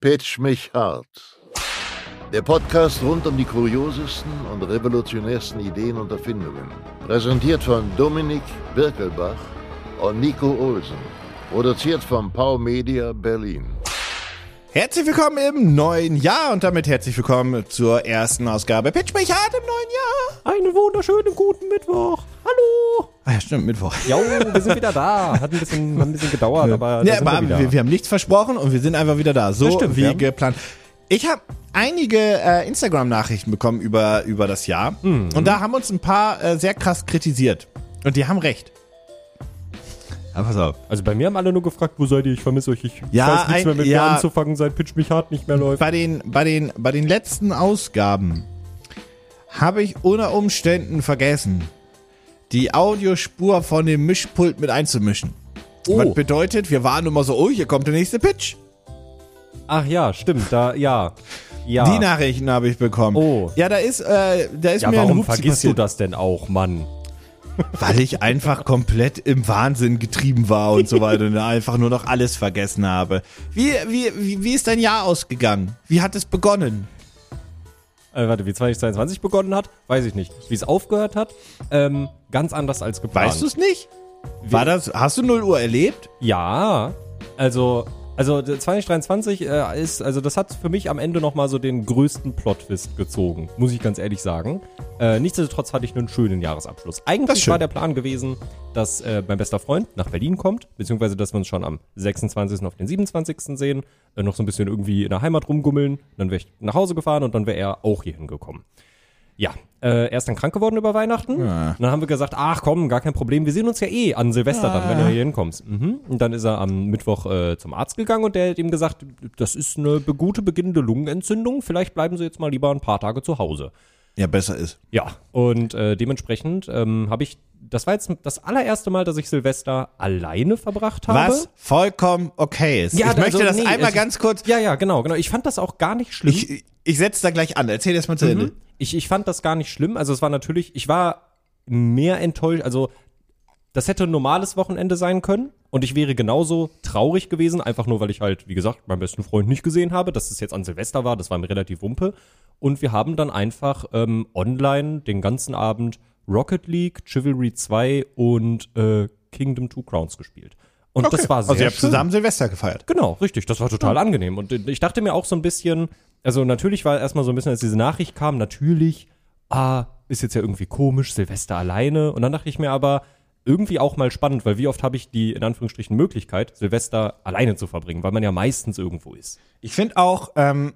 Pitch mich hart. Der Podcast rund um die kuriosesten und revolutionärsten Ideen und Erfindungen. Präsentiert von Dominik Birkelbach und Nico Olsen. Produziert von Pau Media Berlin. Herzlich willkommen im neuen Jahr und damit herzlich willkommen zur ersten Ausgabe Pitch mich hart im neuen Jahr. Einen wunderschönen guten Mittwoch. Hallo. Ah ja, stimmt, Mittwoch. Jo, wir sind wieder da. Hat ein bisschen, hat ein bisschen gedauert, aber, Ja, sind aber wir, wieder. wir, wir haben nichts versprochen und wir sind einfach wieder da. So stimmt, wie geplant. Ich habe einige äh, Instagram-Nachrichten bekommen über, über das Jahr Mhm. und da haben uns ein paar äh, sehr krass kritisiert. Und die haben recht. Aber pass auf. Also bei mir haben alle nur gefragt, wo seid ihr? Ich vermisse euch. Ich Ja, weiß nichts ein- mehr mit ja. mir anzufangen, seit Pitch mich hart nicht mehr läuft. Bei den, bei den, bei den letzten Ausgaben habe ich unter Umständen vergessen, die Audiospur von dem Mischpult mit einzumischen. Oh. Was bedeutet, wir waren immer so, oh, hier kommt der nächste Pitch. Ach ja, stimmt. Da, ja. Ja. Die Nachrichten habe ich bekommen. Oh. Ja, da ist, äh, da ist ja, mir ein warum Hupsi vergisst passiert, du das denn auch, Mann? Weil ich einfach komplett im Wahnsinn getrieben war und so weiter und einfach nur noch alles vergessen habe. Wie, wie, wie, wie ist dein Jahr ausgegangen? Wie hat es begonnen? Äh, warte, wie 2022 begonnen hat, weiß ich nicht. Wie es aufgehört hat, ähm, ganz anders als geplant. Weißt du es nicht? War das, hast du 0 Uhr erlebt? Ja, also, also 2023 äh, ist, also das hat für mich am Ende nochmal so den größten Plot-Twist gezogen, muss ich ganz ehrlich sagen. Äh, nichtsdestotrotz hatte ich einen schönen Jahresabschluss. Eigentlich war der Plan gewesen, dass äh, mein bester Freund nach Berlin kommt, beziehungsweise dass wir uns schon am 26. auf den 27. sehen, äh, noch so ein bisschen irgendwie in der Heimat rumgummeln, dann wäre ich nach Hause gefahren und dann wäre er auch hier hingekommen. Ja, äh, er ist dann krank geworden über Weihnachten. Ja. Und dann haben wir gesagt, ach komm, gar kein Problem, wir sehen uns ja eh an Silvester dann, wenn du hier hinkommst. Mhm. Und dann ist er am Mittwoch äh, zum Arzt gegangen und der hat ihm gesagt, das ist eine gute beginnende Lungenentzündung, vielleicht bleiben Sie jetzt mal lieber ein paar Tage zu Hause. Ja, besser ist. Ja, und äh, dementsprechend ähm, habe ich, das war jetzt das allererste Mal, dass ich Silvester alleine verbracht habe. Was vollkommen okay ist. Ja, ich möchte also, das nee, einmal also- ganz kurz. Ja, ja, genau, genau. Ich fand das auch gar nicht schlimm. Ich, ich setze da gleich an. Erzähl erst mal zu Ende. Mhm. Ich, ich fand das gar nicht schlimm. Also es war natürlich, ich war mehr enttäuscht. Also das hätte ein normales Wochenende sein können und ich wäre genauso traurig gewesen, einfach nur, weil ich halt, wie gesagt, meinen besten Freund nicht gesehen habe, dass es jetzt an Silvester war, das war mir relativ wumpe. Und wir haben dann einfach ähm, online den ganzen Abend Rocket League, Chivalry 2 und äh, Kingdom Two Crowns gespielt. Und das war sehr Also ihr habt schön. zusammen Silvester gefeiert. Genau, richtig. Das war total angenehm. Und ich dachte mir auch so ein bisschen, also natürlich war erstmal so ein bisschen, als diese Nachricht kam, natürlich, ah, ist jetzt ja irgendwie komisch, Silvester alleine. Und dann dachte ich mir aber, irgendwie auch mal spannend, weil wie oft habe ich die, in Anführungsstrichen, Möglichkeit, Silvester alleine zu verbringen, weil man ja meistens irgendwo ist. Ich finde auch, ähm,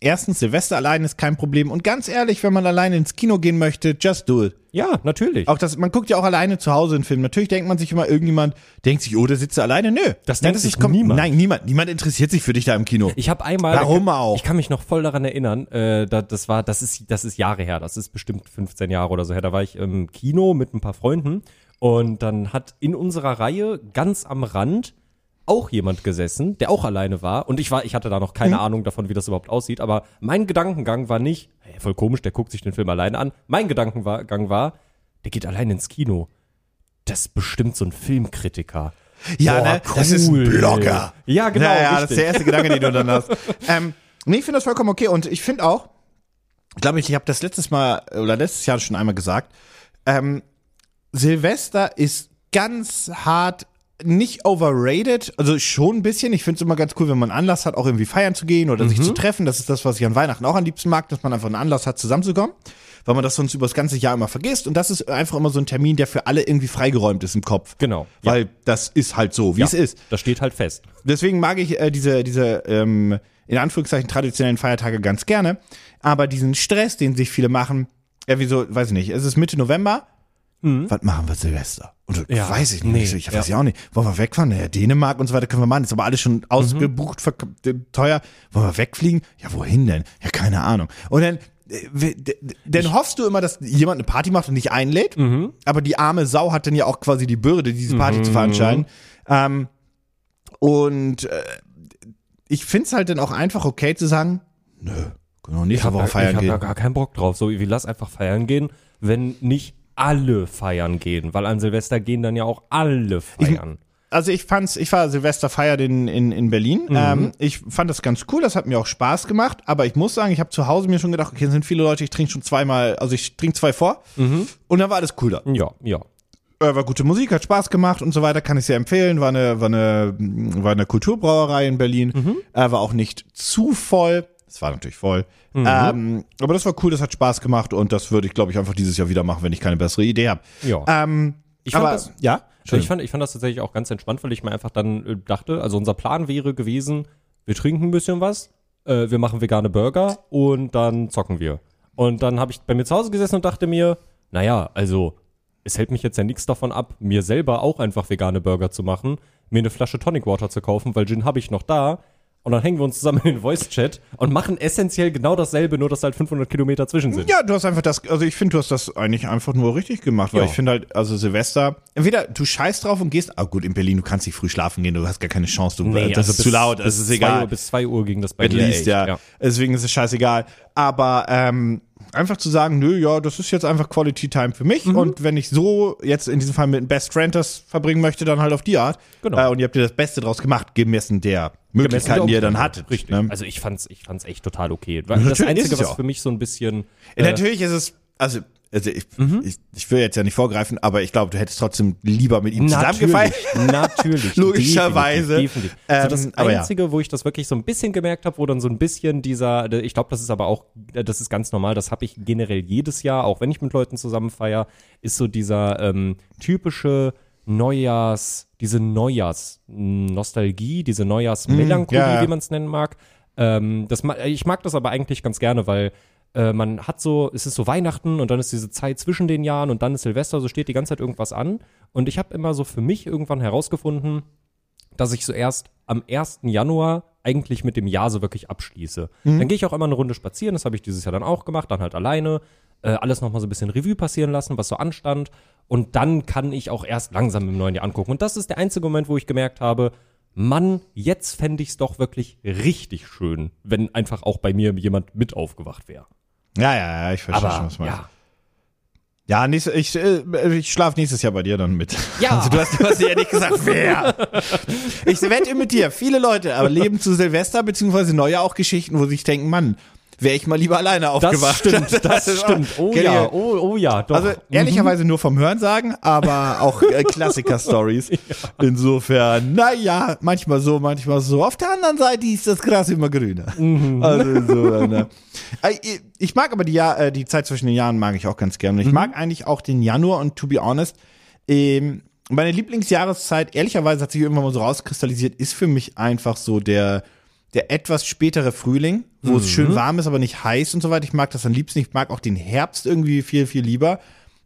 erstens, Silvester allein ist kein Problem. Und ganz ehrlich, wenn man alleine ins Kino gehen möchte, just do it. Ja, natürlich. Auch das, man guckt ja auch alleine zu Hause einen Film. Natürlich denkt man sich immer, irgendjemand denkt sich, oh, der sitzt alleine. Nö. Das denkt sich kom- niemand. Nein, niemand. Niemand interessiert sich für dich da im Kino. Ich habe einmal. Warum auch? Ich kann mich noch voll daran erinnern. Äh, da, das war, das ist, das ist Jahre her. Das ist bestimmt 15 Jahre oder so her. Da war ich im Kino mit ein paar Freunden und dann hat in unserer Reihe ganz am Rand auch jemand gesessen, der auch alleine war. Und ich war, ich hatte da noch keine Ahnung davon, wie das überhaupt aussieht. Aber mein Gedankengang war nicht, hey, voll komisch, der guckt sich den Film alleine an. Mein Gedankengang war, der geht allein ins Kino. Das ist bestimmt so ein Filmkritiker. Ja, Boah, ne? Das ist ein cool. Blogger. Ja, genau. Ja, ja, das ist der erste Gedanke, den du dann hast. ähm, nee, ich finde das vollkommen okay. Und ich finde auch, glaube ich, ich habe das letztes Mal oder letztes Jahr schon einmal gesagt, ähm, Silvester ist ganz hart nicht overrated, also schon ein bisschen. Ich finde es immer ganz cool, wenn man Anlass hat, auch irgendwie feiern zu gehen oder sich zu treffen. Das ist das, was ich an Weihnachten auch am liebsten mag, dass man einfach einen Anlass hat, zusammenzukommen. Weil man das sonst über das ganze Jahr immer vergisst. Und das ist einfach immer so ein Termin, der für alle irgendwie freigeräumt ist im Kopf. Genau. Ja. Weil das ist halt so, wie es ist. Das steht halt fest. Deswegen mag ich äh, diese, diese ähm, in Anführungszeichen traditionellen Feiertage ganz gerne. Aber diesen Stress, den sich viele machen, ja, wieso, weiß ich nicht, es ist Mitte November. Was machen wir Silvester? Und Ja, weiß ich nicht. nee, ich, ich weiß ja. ja auch nicht. Wollen wir wegfahren? Ja, Dänemark und so weiter können wir machen. Ist aber alles schon ausgebucht, äh, teuer. Wollen wir wegfliegen? Ja, wohin denn? Ja, keine Ahnung. Und dann, äh, dann hoffst du immer, dass jemand eine Party macht und dich einlädt. Aber die arme Sau hat dann ja auch quasi die Bürde, diese Party zu veranstalten. Ähm, und äh, ich find's halt dann auch einfach okay zu sagen, nö, können wir nächste Woche feiern ich hab gehen. da gar keinen Bock drauf. So, wie lass einfach feiern gehen, wenn nicht alle feiern gehen, weil an Silvester gehen dann ja auch alle feiern. also ich fand's, ich war Silvester feiert in, in, in Berlin. Ähm, ich fand das ganz cool, das hat mir auch Spaß gemacht, aber ich muss sagen, ich habe zu Hause mir schon gedacht, okay, sind viele Leute, ich trinke schon zweimal, also ich trinke zwei vor und dann war alles cool da. Ja, ja. Äh, war gute Musik, hat Spaß gemacht und so weiter, kann ich sehr empfehlen. War eine, war eine, war eine Kulturbrauerei in Berlin. Äh, war auch nicht zu voll. Es war natürlich voll. Ähm, aber das war cool, das hat Spaß gemacht und das würde ich, glaube ich, einfach dieses Jahr wieder machen, wenn ich keine bessere Idee habe. Ja. Ähm, Ich fand aber, das- ja? Ich fand, ich fand das tatsächlich auch ganz entspannt, weil ich mir einfach dann äh, dachte, also unser Plan wäre gewesen, wir trinken ein bisschen was, äh, wir machen vegane Burger und dann zocken wir. Und dann habe ich bei mir zu Hause gesessen und dachte mir, naja, also es hält mich jetzt ja nichts davon ab, mir selber auch einfach vegane Burger zu machen, mir eine Flasche Tonic Water zu kaufen, weil Gin habe ich noch da. Und dann hängen wir uns zusammen in den Voice-Chat und machen essentiell genau dasselbe, nur dass halt 500 Kilometer zwischen sind. Ja, du hast einfach das, also ich finde, du hast das eigentlich einfach nur richtig gemacht, weil Ja. ich finde halt, also Silvester, entweder du scheißt drauf und gehst, ah gut, in Berlin, du kannst nicht früh schlafen gehen, du hast gar keine Chance, du, Nee, das also ist zu laut, es ist zwei egal. Uhr, bis 2 Uhr ging das bei At mir least, echt, ja. Deswegen ist es scheißegal. Aber ähm, einfach zu sagen, nö, ja, das ist jetzt einfach Quality Time für mich. Mhm. Und wenn ich so jetzt in diesem Fall mit einem Best Friend das verbringen möchte, dann halt auf die Art. Genau. Äh, und ihr habt dir das Beste draus gemacht, gemessen der Möglichkeiten, die ihr dann hattet. Richtig. Ne? Also ich fand's, ich fand's echt total okay. Das Natürlich ist Einzige, was für mich so ein bisschen. Äh, Natürlich ist es, also, also ich, Mhm. ich, ich will jetzt ja nicht vorgreifen, aber ich glaube, du hättest trotzdem lieber mit ihm zusammen gefeiert. natürlich. Logischerweise. Definitiv. definitiv. Ähm, so das aber ja. Einzige, wo ich das wirklich so ein bisschen gemerkt habe, wo dann so ein bisschen dieser, ich glaube, das ist aber auch, das ist ganz normal, das habe ich generell jedes Jahr, auch wenn ich mit Leuten zusammen feier, ist so dieser ähm, typische Neujahrs, diese Neujahrs-Nostalgie, diese Neujahrs-Melancholie, ja, ja. wie man es nennen mag. Ähm, das, ich mag das aber eigentlich ganz gerne, weil äh, man hat so, es ist so Weihnachten und dann ist diese Zeit zwischen den Jahren und dann ist Silvester, so steht die ganze Zeit irgendwas an. Und ich habe immer so für mich irgendwann herausgefunden, dass ich so erst am 1. Januar eigentlich mit dem Jahr so wirklich abschließe. Dann gehe ich auch immer eine Runde spazieren, das habe ich dieses Jahr dann auch gemacht, dann halt alleine, äh, alles nochmal so ein bisschen Revue passieren lassen, was so anstand. Und dann kann ich auch erst langsam im neuen Jahr angucken. Und das ist der einzige Moment, wo ich gemerkt habe, Mann, jetzt fände ich es doch wirklich richtig schön, wenn einfach auch bei mir jemand mit aufgewacht wäre. Ja, ja, ja, ich verstehe schon, Aber was du meinst. ja, Ja, nächste, ich, äh, ich schlafe nächstes Jahr bei dir dann mit. Ja. Also du hast, du hast ja nicht gesagt, wer. Ich wette mit dir, viele Leute erleben zu Silvester bzw. Neujahr auch Geschichten, wo sie sich denken, Mann, wäre ich mal lieber alleine das aufgewacht. stimmt, das auch- stimmt. Oh ja, oh, oh ja, doch. Also ehrlicherweise nur vom Hören sagen, aber auch äh, Klassiker-Stories. Insofern, naja, manchmal so, manchmal so. Auf der anderen Seite ist das Gras immer grüner. Also insofern, ne. Äh, ich- mag aber die, Jahr, äh, die Zeit zwischen den Jahren mag ich auch ganz gerne. Ich mag eigentlich auch den Januar und to be honest, ähm, meine Lieblingsjahreszeit, ehrlicherweise hat sich irgendwann mal so rauskristallisiert, ist für mich einfach so der, der etwas spätere Frühling, wo es schön warm ist, aber nicht heiß und so weiter. Ich mag das am liebsten. Ich mag auch den Herbst irgendwie viel, viel lieber.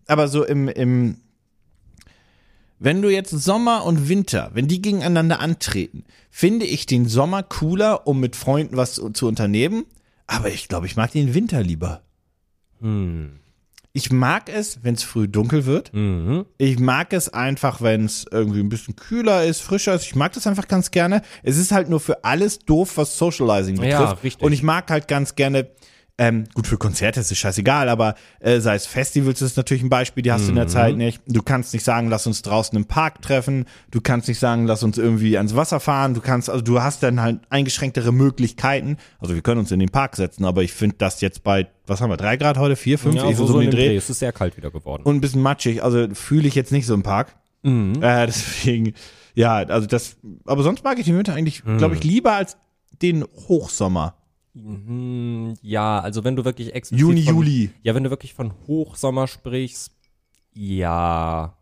Aber so im, im, wenn du jetzt Sommer und Winter, wenn die gegeneinander antreten, finde ich den Sommer cooler, um mit Freunden was zu, zu unternehmen. Aber ich glaube, ich mag den Winter lieber. Ich mag es, wenn es früh dunkel wird. Mhm. Ich mag es einfach, wenn es irgendwie ein bisschen kühler ist, frischer ist. Ich mag das einfach ganz gerne. Es ist halt nur für alles doof, was Socializing betrifft. Ja, richtig. Und ich mag halt ganz gerne, ähm, gut, für Konzerte ist es scheißegal, aber äh, sei es Festivals ist natürlich ein Beispiel, die hast du in der Mhm. Zeit nicht. Du kannst nicht sagen, lass uns draußen im Park treffen. Du kannst nicht sagen, lass uns irgendwie ans Wasser fahren. Du kannst, also du hast dann halt eingeschränktere Möglichkeiten. Also wir können uns in den Park setzen, aber ich finde das jetzt bei, was haben wir, drei Grad heute? Vier, fünf? Ja, Ich so, so so in den Dreh Dreh. Es ist sehr kalt wieder geworden. und ein bisschen matschig. Also fühle ich jetzt nicht so im Park. Äh, deswegen, ja, also das, aber sonst mag ich den Winter eigentlich, glaube ich, lieber als den Hochsommer. Hm, ja, also wenn du wirklich explizit Juni, von, Juli. Ja, wenn du wirklich von Hochsommer sprichst, ja,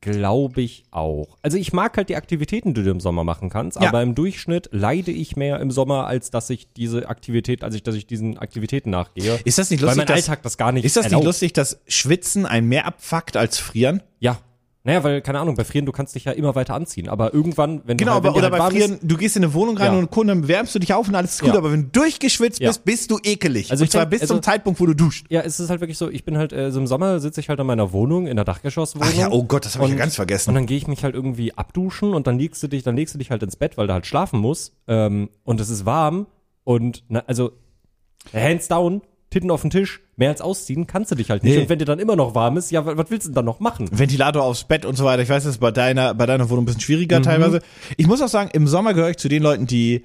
glaube ich auch. Also ich mag halt die Aktivitäten, die du im Sommer machen kannst, Ja. aber im Durchschnitt leide ich mehr im Sommer, als dass ich diese Aktivität, als ich, dass ich diesen Aktivitäten nachgehe. Ist das nicht weil lustig, mein dass- Alltag das gar nicht Ist das nicht erlaubt. lustig, dass Schwitzen ein mehr abfuckt als Frieren? Ja. Naja, weil, keine Ahnung, bei Frieren, du kannst dich ja immer weiter anziehen, aber irgendwann, wenn Genau, du halt, wenn aber, oder halt bei Frieren, ist, du gehst in eine Wohnung rein Ja. und Kunden wärmst du dich auf und alles ist gut, Ja. aber wenn du durchgeschwitzt Ja. bist, bist du ekelig. Also und ich zwar denk, bis also- zum Zeitpunkt, wo du duscht. ja, es ist halt wirklich so, ich bin halt, äh, so im Sommer sitze ich halt in meiner Wohnung, in der Dachgeschosswohnung. Ach ja, oh Gott, das habe ich ja Und- ganz Und vergessen. dann gehe ich mich halt irgendwie abduschen und dann legst du dich, dann legst du dich halt ins Bett, weil du halt schlafen musst. Ähm, und es ist warm und na, also hands down, Titten auf den Tisch, mehr als ausziehen kannst du dich halt nicht. Nee. Und wenn dir dann immer noch warm ist, ja, wa- was willst du denn dann noch machen? Ventilator aufs Bett und so weiter. Ich weiß, das ist bei deiner, bei deiner Wohnung ein bisschen schwieriger Mhm. teilweise. Ich muss auch sagen, im Sommer gehöre ich zu den Leuten, die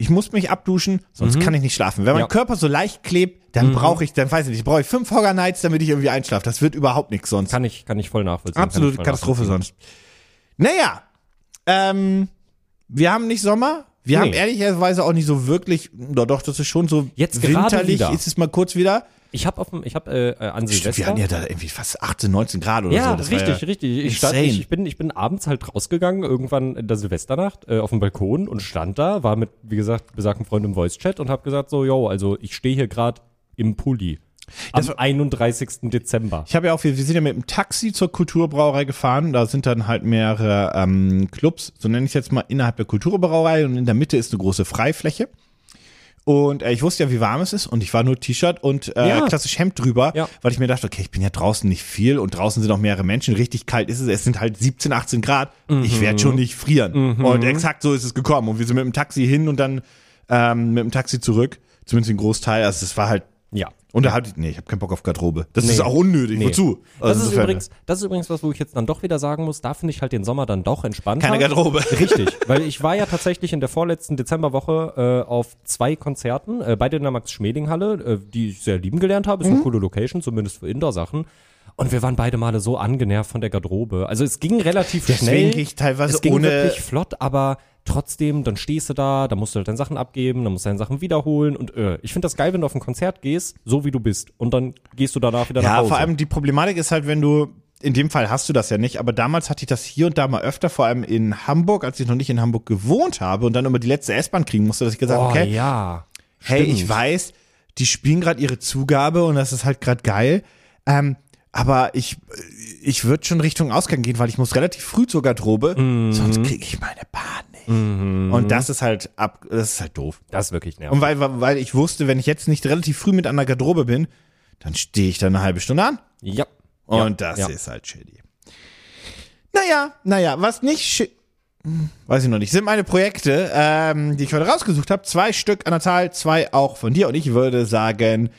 ich muss mich abduschen, sonst kann ich nicht schlafen. Wenn mein Mhm. Ja. Mhm. Körper so leicht klebt, dann brauche ich, dann weiß ich nicht, brauche ich fünf Hogger Nights, damit ich irgendwie einschlafe. Das wird überhaupt nichts sonst. Kann ich, kann ich voll nachvollziehen. Absolute voll Katastrophe nachvollziehen. sonst. Naja, ähm, wir haben nicht Sommer. Wir haben Nee. ehrlicherweise auch nicht so wirklich, doch, doch, das ist schon so Jetzt winterlich, ist es mal kurz wieder. Ich habe auf dem, ich habe äh, äh, an Stimmt, Silvester. wir hatten ja da irgendwie fast 18, 19 Grad oder ja, so. Das richtig, ja richtig. Ich, stand, ich, ich, bin, ich bin abends halt rausgegangen, irgendwann in der Silvesternacht, äh, auf dem Balkon und stand da, war mit, wie gesagt, besagten Freund im Voice-Chat und habe gesagt so, yo, also ich stehe hier gerade im Pulli. Am Das war- 31. Dezember. Ich habe ja auch, wir, wir sind ja mit dem Taxi zur Kulturbrauerei gefahren. Da sind dann halt mehrere ähm, Clubs, so nenne ich es jetzt mal, innerhalb der Kulturbrauerei und in der Mitte ist eine große Freifläche. Und äh, ich wusste ja, wie warm es ist und ich war nur T-Shirt und äh, Ja. klassisch Hemd drüber, Ja. weil ich mir dachte, okay, ich bin ja draußen nicht viel und draußen sind auch mehrere Menschen. Richtig kalt ist es. Es sind halt 17, 18 Grad. Ich werde schon nicht frieren. Und exakt so ist es gekommen. Und wir sind mit dem Taxi hin und dann ähm, mit dem Taxi zurück. Zumindest den Großteil. Also es war halt Ja. Und da hatte ich, nee, ich habe keinen Bock auf Garderobe. Das Nee. ist auch unnötig. Nee. Wozu? Das, Also ist insofern- übrigens, das ist übrigens was, wo ich jetzt dann doch wieder sagen muss, da finde ich halt den Sommer dann doch entspannter. Keine Garderobe. Richtig, weil ich war ja tatsächlich in der vorletzten Dezemberwoche äh, auf zwei Konzerten, äh, beide in der Max-Schmeling-Halle, äh, die ich sehr lieben gelernt habe. Ist Mhm. eine coole Location, zumindest für Indoor-Sachen. Und wir waren beide Male so angenervt von der Garderobe. Also es ging relativ Deswegen schnell. gehe ich teilweise es ging ohne- wirklich flott, aber trotzdem, dann stehst du da, dann musst du halt deine Sachen abgeben, dann musst du deine Sachen wiederholen und äh, ich finde das geil, wenn du auf ein Konzert gehst, so wie du bist und dann gehst du danach wieder nach Ja, Hause. vor allem die Problematik ist halt, wenn du, in dem Fall hast du das ja nicht, aber damals hatte ich das hier und da mal öfter, vor allem in Hamburg, als ich noch nicht in Hamburg gewohnt habe und dann immer die letzte S-Bahn kriegen musste, dass ich gesagt habe, oh, okay, ja. hey, stimmt. ich weiß, die spielen gerade ihre Zugabe und das ist halt gerade geil. Ähm, aber ich, ich würde schon Richtung Ausgang gehen, weil ich muss relativ früh zur Garderobe, Mhm. sonst kriege ich meine Bahn nicht. Und das ist halt ab, das ist halt doof. Das ist wirklich nervig. Und weil, weil ich wusste, wenn ich jetzt nicht relativ früh mit an der Garderobe bin, dann stehe ich da eine halbe Stunde an. Ja. Und ja, das ja. ist halt shitty. Naja, naja, was nicht shi- hm, weiß ich noch nicht, sind meine Projekte, ähm, die ich heute rausgesucht habe. Zwei Stück an der Zahl, zwei auch von dir. Und ich würde sagen,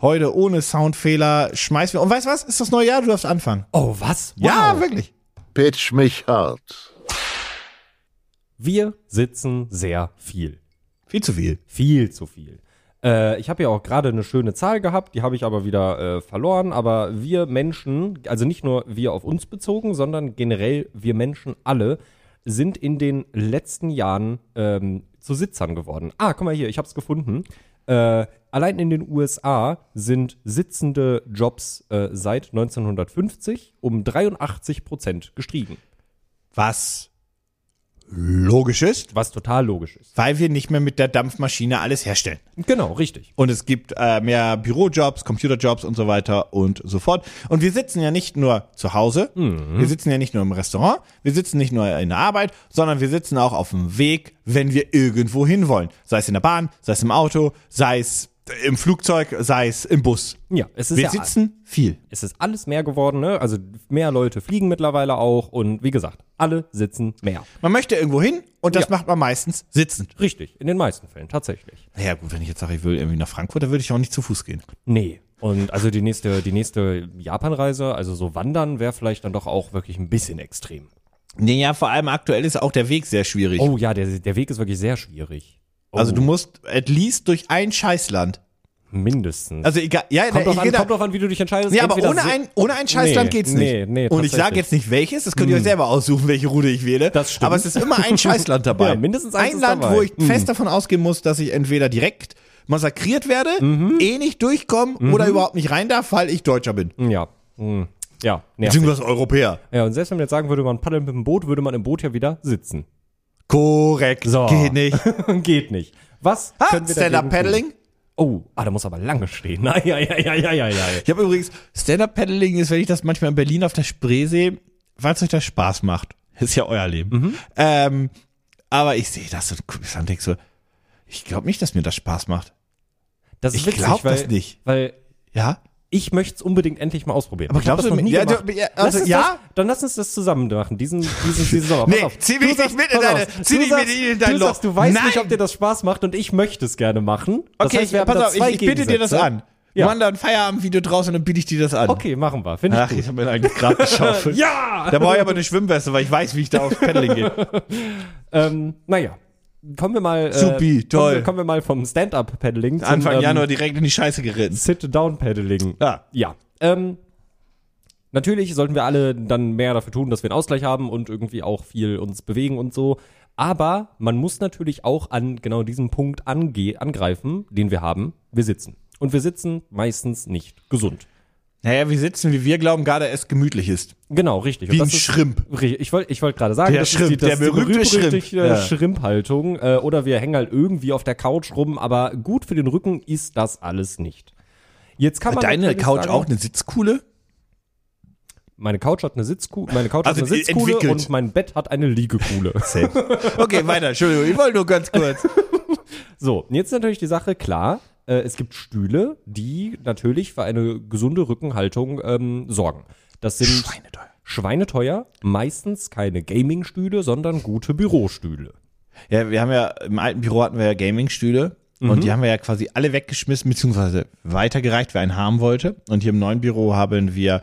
heute ohne Soundfehler schmeißen wir. Und weißt du was? Ist das neue Jahr? Du darfst anfangen. Oh, was? Wow. Ja, wirklich. Pitch mich hart. Wir sitzen sehr viel. Viel zu viel. Viel zu viel. Äh, ich habe ja auch gerade eine schöne Zahl gehabt, die habe ich aber wieder äh, verloren. Aber wir Menschen, also nicht nur wir auf uns bezogen, sondern generell wir Menschen alle, sind in den letzten Jahren ähm, zu Sitzern geworden. Ah, guck mal hier, ich habe es gefunden. Äh, allein in den USA sind sitzende Jobs äh, seit 1950 um 83 Prozent gestiegen. Was logisch ist, Was total logisch ist. weil wir nicht mehr mit der Dampfmaschine alles herstellen. Genau, richtig. Und es gibt äh, mehr Bürojobs, Computerjobs und so weiter und so fort. Und wir sitzen ja nicht nur zu Hause, wir sitzen ja nicht nur im Restaurant, wir sitzen nicht nur in der Arbeit, sondern wir sitzen auch auf dem Weg, wenn wir irgendwo hin wollen. Sei es in der Bahn, sei es im Auto, sei es im Flugzeug, sei es im Bus. Ja, es ist Wir ja sitzen viel. es ist alles mehr geworden, ne? Also mehr Leute fliegen mittlerweile auch und wie gesagt, alle sitzen mehr. Man möchte irgendwo hin und das Ja. macht man meistens sitzend. Richtig, in den meisten Fällen tatsächlich. Naja gut, wenn ich jetzt sage, ich will irgendwie nach Frankfurt, dann würde ich auch nicht zu Fuß gehen. Nee. Und also die nächste, die nächste Japanreise, also so wandern, wäre vielleicht dann doch auch wirklich ein bisschen extrem. Nee, ja, vor allem aktuell ist auch der Weg sehr schwierig. Oh ja, der, der Weg ist wirklich sehr schwierig. Oh, Also du musst at least durch ein Scheißland. mindestens. Also egal, ja, kommt, ich doch an, kommt doch an, wie du dich entscheidest. Ja, aber ohne ein, ohne ein Scheißland Nee, geht's nicht. nee, nee, Und ich sage jetzt nicht welches, das könnt ihr euch selber aussuchen, welche Route ich wähle. Das stimmt. Aber es ist immer ein Scheißland dabei. Ja, mindestens ein Land, dabei. wo ich fest davon ausgehen muss, dass ich entweder direkt massakriert werde, Mhm. eh nicht durchkomme oder überhaupt nicht rein darf, weil ich Deutscher bin. Ja. Hm. Ja, nervig. Beziehungsweise Europäer. Ja, und selbst wenn man jetzt sagen würde, man paddelt mit dem Boot, würde man im Boot ja wieder sitzen. Korrekt. So. Geht nicht. Geht nicht. Was Ha, können wir Stand-up dagegen tun? Paddling. Oh, ah, da muss aber lange stehen. Ai, ai, ai, ai, ai. Ich habe übrigens, Stand-up Paddling ist, wenn ich das manchmal in Berlin auf der Spree sehe, weil es euch das Spaß macht. Ist ja euer Leben. Mhm. Ähm, aber ich sehe das und guck dann denk so, ich glaube nicht, dass mir das Spaß macht. Das ist Ich witzig, glaub weil, das nicht. Weil Ja? Ich möchte es unbedingt endlich mal ausprobieren. Aber Ich glaubst das du noch nie ja, gemacht. du- ja, Lass also, uns ja? Das, dann lass uns das zusammen machen, diesen, diesen, diesen Sommer. Nee, auf. zieh mich nicht mit in deine- zieh mich mit in dein du Loch. Sagst, du weißt Nein. nicht, ob dir das Spaß macht und ich möchte es gerne machen. Das Okay, heißt, haben pass auf, ich, ich bitte dir das an. Wir machen da ein Feierabendvideo draus und dann biete ich dir das an. Okay, machen wir. Finde ich Ach, gut. ich habe mir eigentlich gerade geschaufelt. Ja! Da brauche ich aber eine Schwimmweste, weil ich weiß, wie ich da aufs Paddling gehe. Ähm, naja. Kommen wir mal. Äh, Supi, toll. Kommen wir, kommen wir mal vom Stand-Up-Paddling zum Anfang ähm, Januar direkt in die Scheiße geritten. Sit-Down-Paddling. Ja. Ja. Ähm, natürlich sollten wir alle dann mehr dafür tun, dass wir einen Ausgleich haben und irgendwie auch viel uns bewegen und so. Aber man muss natürlich auch an genau diesem Punkt ange angreifen, den wir haben. Wir sitzen. Und wir sitzen meistens nicht gesund. Naja, wir sitzen, wie wir glauben, gerade es gemütlich ist. Genau, richtig. Wie und ein das ist, Schrimp. Richtig, ich wollte ich wollt gerade sagen, Der das Schrimp, ist die, das der ist die berühmte Schrimp. berühmte Ja. Schrimphaltung. Äh, oder wir hängen halt irgendwie auf der Couch rum, aber gut für den Rücken ist das alles nicht. Jetzt kann man Hat deine Couch sagen, auch eine Sitzkuhle? Meine Couch hat eine Sitzkuhle, meine Couch Also hat eine Sitzkuhle entwickelt. und mein Bett hat eine Liegekuhle. Okay, weiter. Entschuldigung, ich wollte nur ganz kurz. so, jetzt ist natürlich die Sache klar. Äh, es gibt Stühle, die natürlich für eine gesunde Rückenhaltung ähm, sorgen. Das sind Schweineteuer. schweineteuer, meistens keine Gaming-Stühle, sondern gute Bürostühle. Ja, wir haben ja, im alten Büro hatten wir ja Gaming-Stühle. Und die haben wir ja quasi alle weggeschmissen, beziehungsweise weitergereicht, wer einen haben wollte. Und hier im neuen Büro haben wir,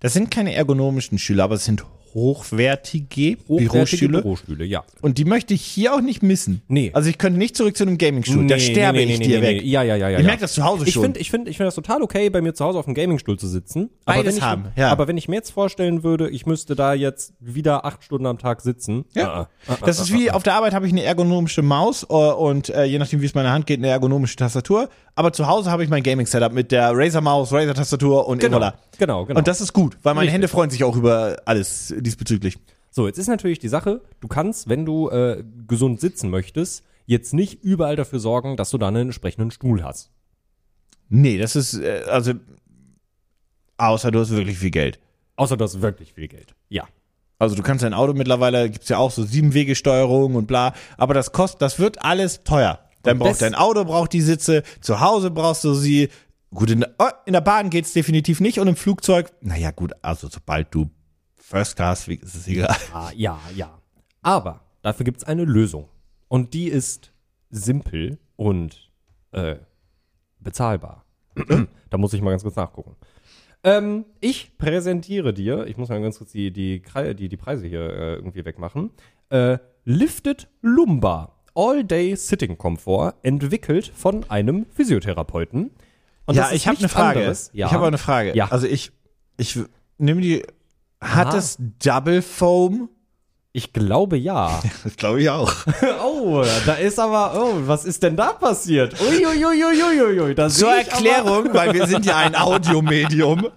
das sind keine ergonomischen Stühle, aber es sind hochwertige, Hochwertige Bürostühle. Ja. Und die möchte ich hier auch nicht missen. Nee. Also ich könnte nicht zurück zu einem Gaming-Stuhl. da sterbe ich dir weg. Ja, ja, ja, ja. Ich ja. merke das zu Hause Ich schon. finde ich find, ich find das total okay, bei mir zu Hause auf dem Gamingstuhl zu sitzen. aber Beides wenn ich, haben, ja. Aber wenn ich mir jetzt vorstellen würde, ich müsste da jetzt wieder acht Stunden am Tag sitzen. Ja. äh, äh, Das ist wie auf der Arbeit habe ich eine ergonomische Maus äh, und äh, je nachdem, wie es meiner Hand geht, eine ergonomische Tastatur. Aber zu Hause habe ich mein Gaming-Setup mit der Razer-Maus, Razer-Tastatur und Genau, Inhaler. Genau, genau. Und das ist gut, weil meine Richtig. Hände freuen sich auch über alles diesbezüglich. So, jetzt ist natürlich die Sache, du kannst, wenn du äh, gesund sitzen möchtest, jetzt nicht überall dafür sorgen, dass du da einen entsprechenden Stuhl hast. Nee, das ist, äh, also, außer du hast wirklich viel Geld. Außer du hast wirklich viel Geld. Ja. Also du kannst dein Auto mittlerweile, gibt's ja auch so Siebenwegesteuerung und bla, aber das kostet, das wird alles teuer. Dann braucht dein Auto, braucht die Sitze, zu Hause brauchst du sie. Gut, in der, oh, in der Bahn geht's definitiv nicht und im Flugzeug, naja gut, also sobald du First Class fliegst, ist es egal. Ah, ja, ja. Aber dafür gibt's eine Lösung. Und die ist simpel und äh, bezahlbar. da muss ich mal ganz kurz nachgucken. Ähm, ich präsentiere dir, ich muss mal ganz kurz die, die, die, die Preise hier äh, irgendwie wegmachen. Äh, Lifted Lumbar All-Day Sitting Komfort, entwickelt von einem Physiotherapeuten. Und ja, ich habe eine Frage. anderes. Ja. Ich habe eine Frage. Ja. Also ich, ich nehme die, hat Aha. es Double Foam? Ich glaube ja. Das glaube ich auch. Oh, da ist aber, oh, was ist denn da passiert? Uiuiuiuiui, Zur Erklärung, weil wir sind ja ein Audiomedium.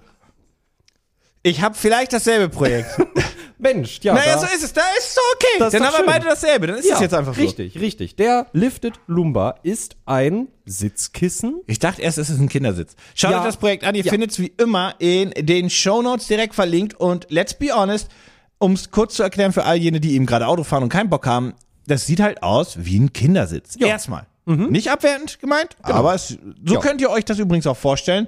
Ich habe vielleicht dasselbe Projekt. Mensch, ja. naja, da, so ist es. Da ist es doch okay. Das ist Dann haben wir beide dasselbe. Dann ist ja, es jetzt einfach so. Richtig, richtig. Der Lifted Lumbar ist ein Sitzkissen. Ich dachte erst, es ist ein Kindersitz. Schaut Ja. euch das Projekt an. Ihr Ja. findet es wie immer in den Shownotes direkt verlinkt. Und let's be honest, um es kurz zu erklären für all jene, die eben gerade Auto fahren und keinen Bock haben, das sieht halt aus wie ein Kindersitz. Ja. Erstmal. Nicht abwertend gemeint, aber es, so Ja. könnt ihr euch das übrigens auch vorstellen,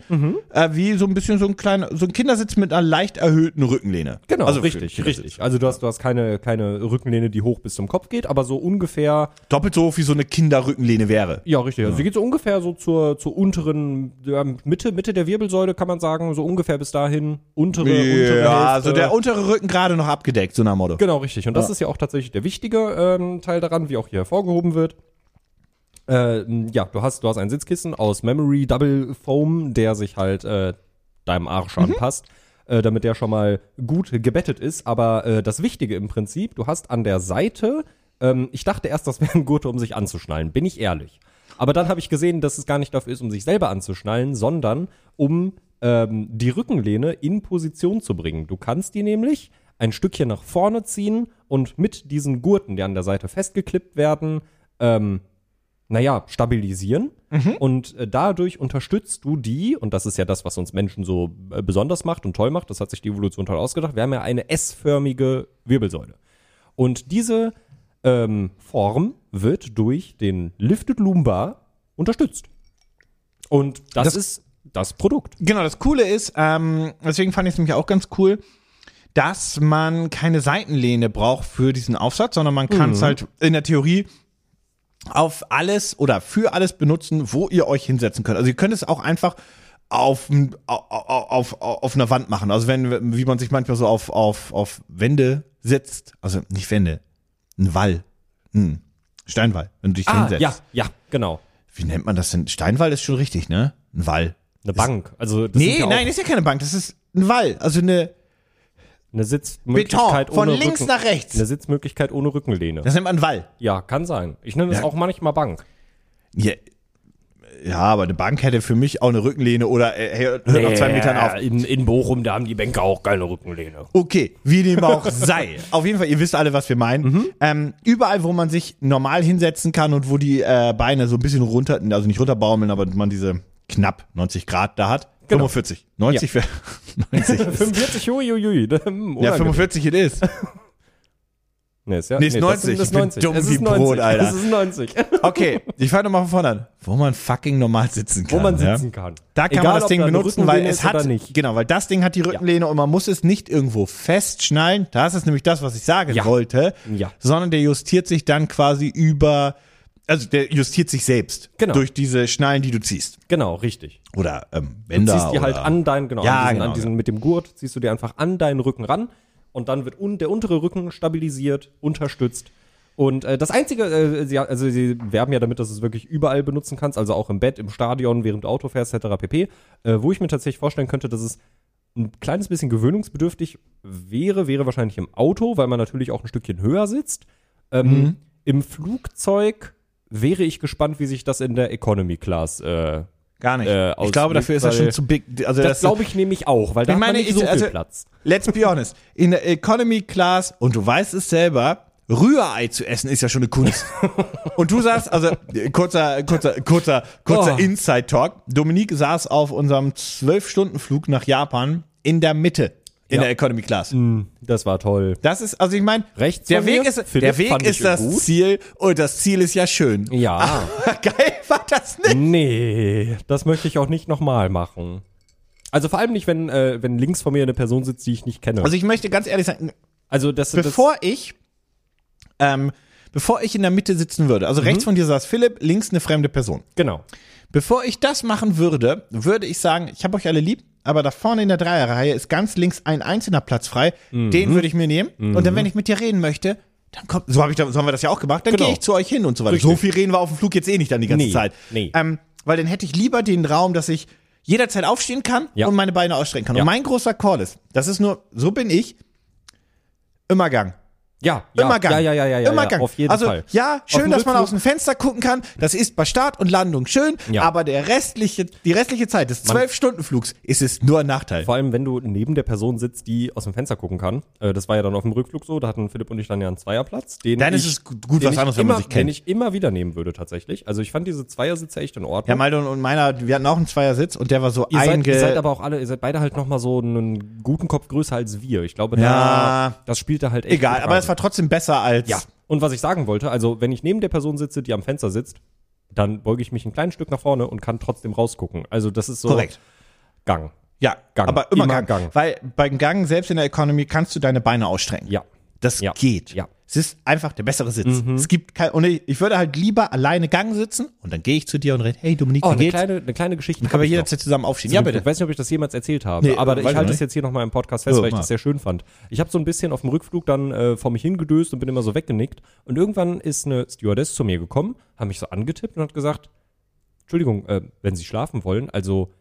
äh, wie so ein bisschen so ein kleiner, so ein Kindersitz mit einer leicht erhöhten Rückenlehne. Genau, also richtig, richtig. Also du hast, du hast keine, keine Rückenlehne, die hoch bis zum Kopf geht, aber so ungefähr, Doppelt so hoch wie so eine Kinderrückenlehne wäre. ja, richtig. Also sie geht so ungefähr so zur, zur unteren ja, Mitte, Mitte der Wirbelsäule, kann man sagen, so ungefähr bis dahin. Untere, untere Ja, also der untere Rücken gerade noch abgedeckt, so nach Motto. Genau, richtig. Und das ist ja auch tatsächlich der wichtige ähm, Teil daran, wie auch hier hervorgehoben wird. Äh, ja, du hast, du hast ein Sitzkissen aus Memory Double Foam, der sich halt äh, deinem Arsch anpasst, äh, damit der schon mal gut gebettet ist. Aber äh, das Wichtige im Prinzip, du hast an der Seite, ähm, ich dachte erst, das wären Gurte, um sich anzuschnallen, bin ich ehrlich. Aber dann habe ich gesehen, dass es gar nicht dafür ist, um sich selber anzuschnallen, sondern um ähm, die Rückenlehne in Position zu bringen. Du kannst die nämlich ein Stückchen nach vorne ziehen und mit diesen Gurten, die an der Seite festgeklippt werden, ähm, naja, stabilisieren. Und äh, dadurch unterstützt du die, und das ist ja das, was uns Menschen so äh, besonders macht und toll macht, das hat sich die Evolution toll ausgedacht, wir haben ja eine S-förmige Wirbelsäule. Und diese ähm, Form wird durch den Lifted Lumbar unterstützt. Und das, Das- ist das Produkt. Genau, das Coole ist, ähm, deswegen fand ich es nämlich auch ganz cool, dass man keine Seitenlehne braucht für diesen Aufsatz, sondern man kann es halt in der Theorie auf alles oder für alles benutzen, wo ihr euch hinsetzen könnt. Also ihr könnt es auch einfach auf, auf, auf, auf einer Wand machen. Also wenn, wie man sich manchmal so auf, auf, auf Wände setzt. Also nicht Wände, ein Wall. Hm. Steinwall, wenn du dich Ah, hinsetzt. ja, ja, genau. Wie nennt man das denn? Steinwall ist schon richtig, ne? Ein Wall. Eine Bank. Also das Nee, ja nein, ist ja keine Bank, das ist ein Wall. Also eine eine Sitzmöglichkeit Beton, von ohne links Rücken, nach rechts. Eine Sitzmöglichkeit ohne Rückenlehne. Das nennt man Wall. Ja, kann sein. Ich nenne es Ja. auch manchmal Bank. Ja, ja, aber eine Bank hätte für mich auch eine Rückenlehne oder äh, hört auf zwei Metern auf. In, in Bochum, da haben die Bänke auch keine Rückenlehne. Okay, wie dem auch sei. Auf jeden Fall, ihr wisst alle, was wir meinen. Mhm. Ähm, überall, wo man sich normal hinsetzen kann und wo die äh, Beine so ein bisschen runter, also nicht runterbaumeln, aber man diese knapp 90 Grad da hat. Genau. 45. 90 wäre 90. ist- 45, uiuiui. ja, 45 it is. Nee, ist ja, Nee, ist das 90. Das bin 90. dumm es wie ist 90. Brot, Alter. Es ist 90. Okay, ich fange nochmal von vorne an. Wo man fucking normal sitzen kann. Wo man ja? sitzen kann. Da kann Egal, man das Ding da benutzen, weil es hat, genau, weil das Ding hat die Rückenlehne und man muss es nicht irgendwo festschnallen. Das ist nämlich das, was ich sagen Ja. wollte. Ja. Sondern der justiert sich dann quasi über, also der justiert sich selbst. Genau. Durch diese Schnallen, die du ziehst. Genau, richtig. Oder ähm, Du Bänder. ziehst die halt oder- an deinen, genau, Ja, an diesen, genau, an diesen mit dem Gurt, ziehst du dir einfach an deinen Rücken ran und dann wird un, der untere Rücken stabilisiert, unterstützt. Und äh, das Einzige, äh, sie, also sie werben ja damit, dass du es wirklich überall benutzen kannst, also auch im Bett, im Stadion, während du Auto fährst, etc. pp. Äh, wo ich mir tatsächlich vorstellen könnte, dass es ein kleines bisschen gewöhnungsbedürftig wäre, wäre wahrscheinlich im Auto, weil man natürlich auch ein Stückchen höher sitzt. Ähm, Mhm. Im Flugzeug wäre ich gespannt, wie sich das in der Economy Class äh, Gar nicht. äh, ich glaube, dafür ist er schon zu big. Also das das, glaube ich nämlich auch, weil da Ich hat meine, man nicht ich- so viel also- Platz. Let's be honest. In der Economy Class, und du weißt es selber, Rührei zu essen ist ja schon eine Kunst. und du sagst, also kurzer, kurzer, kurzer, kurzer Oh. Inside Talk. Dominik saß auf unserem 12-Stunden-Flug nach Japan in der Mitte in Ja. der Economy Class. Das war toll. Das ist, also ich meine, Rechts der Weg mir, ist, Philipp, der Weg ist das gut. Ziel und das Ziel ist ja schön. Ja. Geil war das nicht. nee, das möchte ich auch nicht nochmal machen. Also vor allem nicht, wenn, äh, wenn links von mir eine Person sitzt, die ich nicht kenne. Also ich möchte ganz ehrlich sagen, Also das, bevor ich, ähm, bevor ich in der Mitte sitzen würde, also rechts von dir saß Philipp, links eine fremde Person. das, genau. Bevor ich das machen würde, würde ich sagen, ich habe euch alle lieb, aber da vorne in der Dreierreihe ist ganz links ein einzelner Platz frei. Mhm. Den würde ich mir nehmen. Und dann, wenn ich mit dir reden möchte, dann kommt, so, hab ich, da- so haben wir das ja auch gemacht, dann Genau. gehe ich zu euch hin und so weiter. Richtig. So viel reden wir auf dem Flug jetzt eh nicht dann die ganze Nee, Zeit. nee. Ähm, weil dann hätte ich lieber den Raum, dass ich jederzeit aufstehen kann Ja. und meine Beine ausstrecken kann. Ja. Und mein großer Call ist, das ist nur, so bin ich, immer Gang. Ja, ja, Immer Gang. Ja, ja, ja, ja, ja, Immer ja Gang. auf jeden also, Fall. Ja, schön, dass man aus dem Fenster gucken kann. Das ist bei Start und Landung schön. Ja. Aber der restliche, die restliche Zeit des zwölf Stunden Flugs ist es nur ein Nachteil. Vor allem, wenn du neben der Person sitzt, die aus dem Fenster gucken kann. Äh, das war ja dann auf dem Rückflug so. Da hatten Philipp und ich dann ja einen Zweierplatz. Den Dann ist ich, es gut- was anderes, wenn man sich kennt. Den ich immer wieder nehmen würde, tatsächlich. Also ich fand diese Zweiersitze echt in Ordnung. Ja, Maldon und meiner, wir hatten auch einen Zweiersitz und der war so Ihr seid, einge... ihr seid aber auch alle, ihr seid beide halt nochmal so einen guten Kopf größer als wir. Ich glaube, Ja. da, das spielt da halt echt. Egal, aber. Es war trotzdem besser als... Ja. Und was ich sagen wollte, also wenn ich neben der Person sitze, die am Fenster sitzt, dann beuge ich mich ein kleines Stück nach vorne und kann trotzdem rausgucken. Also das ist so Korrekt. Gang. Ja, Gang. aber immer, Immer Gang. Gang. Weil beim Gang, selbst in der Economy, kannst du deine Beine ausstrecken. Ja. Das Ja. geht. Ja. Mhm. Es ist einfach der bessere Sitz. Es gibt kein, und ich, ich würde halt lieber alleine Gang sitzen und dann gehe ich zu dir und rede, hey Dominik, Oh, eine geht's? kleine, eine kleine Geschichte. Dann können wir jederzeit zusammen aufstehen. Ja, bitte. Ich weiß nicht, ob ich das jemals erzählt habe, Nee, aber ich halte es jetzt hier nochmal im Podcast fest, Ja, weil ich mach. das sehr schön fand. Ich habe so ein bisschen auf dem Rückflug dann äh, vor mich hingedöst und bin immer so weggenickt. Und irgendwann ist eine Stewardess zu mir gekommen, hat mich so angetippt und hat gesagt, Entschuldigung, äh, wenn Sie schlafen wollen, also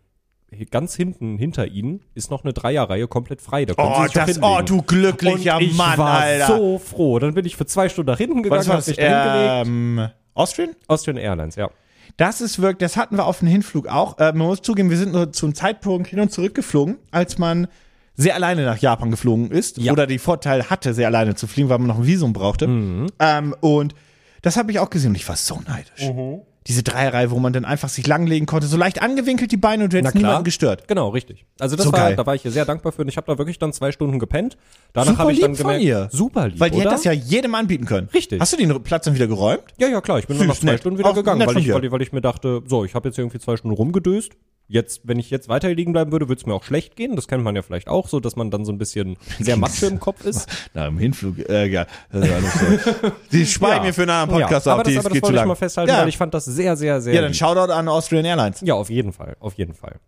ganz hinten hinter Ihnen ist noch eine Dreierreihe komplett frei. Da Oh, das, oh, du glücklicher und ich Mann, war Alter. so froh. Dann bin ich für zwei Stunden nach hinten gegangen, Was war hab das? mich da hingelegt. Ähm, Austrian? Austrian Airlines, ja. Das ist wirklich, das hatten wir auf dem Hinflug auch. Äh, man muss zugeben, wir sind nur zum Zeitpunkt hin und zurück geflogen, als man sehr alleine nach Japan geflogen ist Ja. oder die Vorteil hatte, sehr alleine zu fliegen, weil man noch ein Visum brauchte. Mhm. Ähm, und das habe ich auch gesehen und ich war so neidisch. Mhm. Diese Dreierreihe, wo man dann einfach sich langlegen konnte, so leicht angewinkelt die Beine und du hättest niemanden gestört. Genau, richtig. Also das So war, geil. da war ich sehr dankbar für und ich habe da wirklich dann zwei Stunden gepennt. Danach habe ich dann gemerkt, ihr. super lieb, Weil die oder? hätte das ja jedem anbieten können. Richtig. Hast du den Platz dann wieder geräumt? ja, ja, klar. Ich bin dann nach Süß, zwei nett. Stunden wieder Auch gegangen, weil ich, weil, ich, weil ich mir dachte, so, ich habe jetzt irgendwie zwei Stunden rumgedöst. Jetzt, wenn ich jetzt weiter liegen bleiben würde, würde es mir auch schlecht gehen. Das kennt man ja vielleicht auch so, dass man dann so ein bisschen sehr matsche im Kopf ist. Na, im Hinflug, äh, ja. Das so. Die sparen mir für einen anderen Podcast ja, auf, aber das, die aber das geht zu wollte ich lang. mal festhalten, ja. weil ich fand das sehr, sehr, sehr ja, dann lieb. Shoutout an Austrian Airlines. Ja, auf jeden Fall, auf jeden Fall.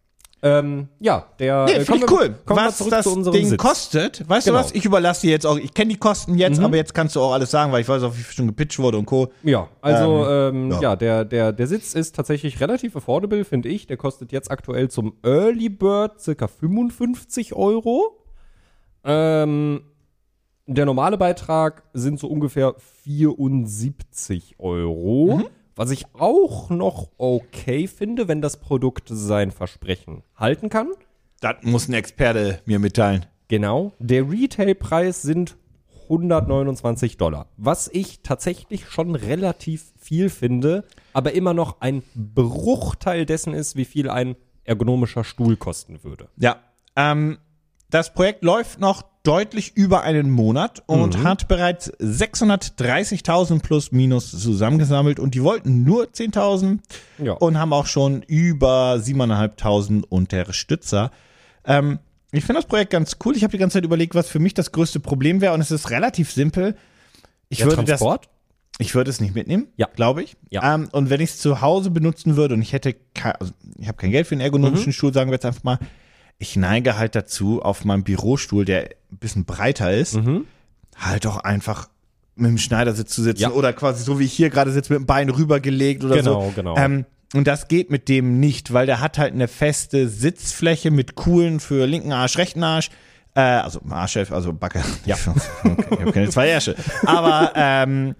Ähm, ja, der. Nee, äh, wir- cool. Kommen was zurück das zu unserem Ding Sitz. kostet, weißt Genau. du was? Ich überlasse dir jetzt auch, ich kenne die Kosten jetzt, Mhm. aber jetzt kannst du auch alles sagen, weil ich weiß auch, wie viel schon gepitcht wurde und Co. Ja, also ähm, ja. ja. der, der, der Sitz ist tatsächlich relativ affordable, finde ich. Der kostet jetzt aktuell zum Early Bird circa 55 Euro. Ähm, der normale Beitrag sind so ungefähr 74 Euro. Was ich auch noch okay finde, wenn das Produkt sein Versprechen halten kann. Das muss ein Experte mir mitteilen. Genau. Der Retailpreis sind 129 Dollar. Was ich tatsächlich schon relativ viel finde, aber immer noch ein Bruchteil dessen ist, wie viel ein ergonomischer Stuhl kosten würde. Ja. Ähm, das Projekt läuft noch deutlich über einen Monat und hat bereits 630.000 plus minus zusammengesammelt und die wollten nur 10.000 Ja. und haben auch schon über 7.500 Unterstützer. Ähm, ich finde das Projekt ganz cool. Ich habe die ganze Zeit überlegt, was für mich das größte Problem wäre und es ist relativ simpel. Ich Der würde das Transport? ich würde es nicht mitnehmen, Ja. glaube ich. Ja. Ähm, und wenn ich es zu Hause benutzen würde und ich hätte, kein, also ich habe kein Geld für einen Mhm. ergonomischen Stuhl, sagen wir jetzt einfach mal, ich neige halt dazu, auf meinem Bürostuhl, der ein bisschen breiter ist, halt auch einfach mit dem Schneidersitz zu sitzen Mhm. Ja. oder quasi so wie ich hier gerade sitze, mit dem Bein rübergelegt oder so. Genau, genau. Ähm, und das geht mit dem nicht, weil der hat halt eine feste Sitzfläche mit Kuhlen für linken Arsch, rechten Arsch. Äh, also Arschchef, also Backe. Ja. Okay, ich habe keine zwei Ärsche. Aber ähm,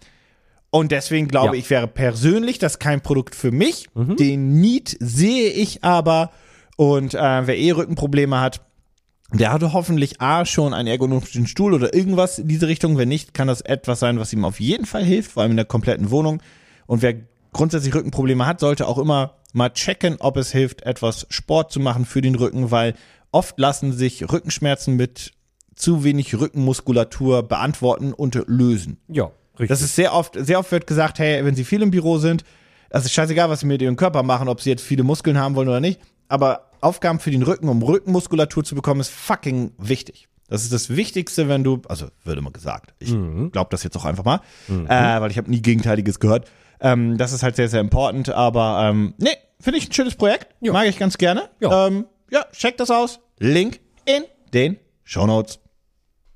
und deswegen glaube Ja. ich, wäre persönlich das kein Produkt für mich. Mhm. Den Need sehe ich aber. Und äh, wer eh Rückenprobleme hat, der hatte hoffentlich A schon einen ergonomischen Stuhl oder irgendwas in diese Richtung. Wenn nicht, kann das etwas sein, was ihm auf jeden Fall hilft, vor allem in der kompletten Wohnung. Und wer grundsätzlich Rückenprobleme hat, sollte auch immer mal checken, ob es hilft, etwas Sport zu machen für den Rücken, weil oft lassen sich Rückenschmerzen mit zu wenig Rückenmuskulatur beantworten und lösen. Ja, richtig. Das ist sehr oft, sehr oft wird gesagt, hey, wenn Sie viel im Büro sind, also ist scheißegal, was Sie mit Ihrem Körper machen, ob Sie jetzt viele Muskeln haben wollen oder nicht, aber Aufgaben für den Rücken, um Rückenmuskulatur zu bekommen, ist fucking wichtig. Das ist das Wichtigste, wenn du, also würde mal gesagt, ich glaube das jetzt auch einfach mal, äh, weil ich habe nie Gegenteiliges gehört. Ähm, das ist halt sehr, sehr important, aber ähm, nee, finde ich ein schönes Projekt, Ja. mag ich ganz gerne. Ja. Ähm, ja, check das aus. Link in den Shownotes.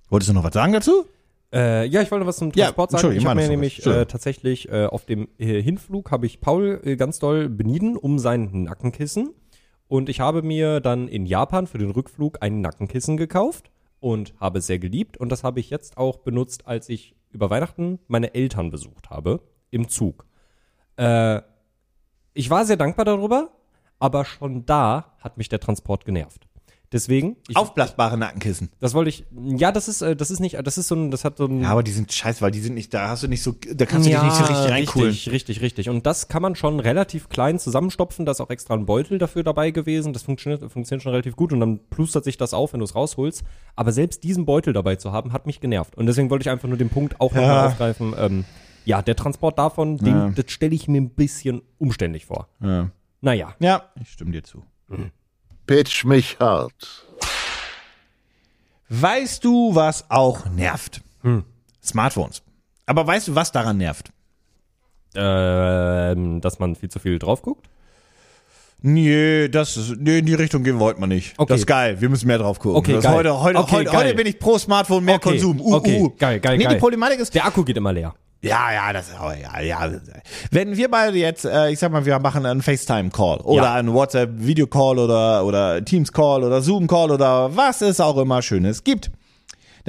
Wolltest du noch was sagen dazu? Äh, ja, ich wollte was zum Ja, Transport sagen. Entschuldigung, Ich habe mir nämlich äh, tatsächlich äh, auf dem äh, Hinflug habe ich Paul äh, ganz doll benieden um sein Nackenkissen und ich habe mir dann in Japan für den Rückflug ein Nackenkissen gekauft und habe es sehr geliebt und das habe ich jetzt auch benutzt, als ich über Weihnachten meine Eltern besucht habe im Zug. Äh, ich war sehr dankbar darüber, aber schon da hat mich der Transport genervt. Deswegen, ich, Aufblasbare Nackenkissen. das wollte ich, ja, das ist, äh, das ist nicht, das ist so ein, das hat so ein, Ja, aber die sind scheiße, weil die sind nicht, da hast du nicht so, da kannst du dich nicht so richtig reinkuhlen. Richtig, richtig, richtig. Und das kann man schon relativ klein zusammenstopfen. Da ist auch extra ein Beutel dafür dabei gewesen. Das funktioniert, funktioniert schon relativ gut und dann plustert sich das auf, wenn du es rausholst. Aber selbst diesen Beutel dabei zu haben, hat mich genervt. Und deswegen wollte ich einfach nur den Punkt auch Ja. nochmal aufgreifen. Ähm, ja, der Transport davon, den, Ja. das stelle ich mir ein bisschen umständlich vor. Ja. Naja. ja, ich stimme dir zu. Pitch mich hart. Weißt du, was auch nervt? Smartphones. Aber weißt du, was daran nervt? Ähm, dass man viel zu viel drauf guckt. Nee, das ist, nee, in die Richtung gehen wollten wir nicht. Okay. Das ist geil. Wir müssen mehr drauf gucken. Okay, das geil. Heute, heute, Okay, heute, geil. heute bin ich pro Smartphone, mehr Okay, Konsum. Uh, okay, uh. geil, geil, nee, geil. die Problematik ist, Der Akku geht immer leer. Ja, ja, das oh, ja, ja. Wenn wir beide jetzt, äh, ich sag mal, wir machen einen FaceTime-Call oder Ja. einen WhatsApp-Video-Call oder, oder Teams-Call oder Zoom-Call oder was es auch immer Schönes gibt,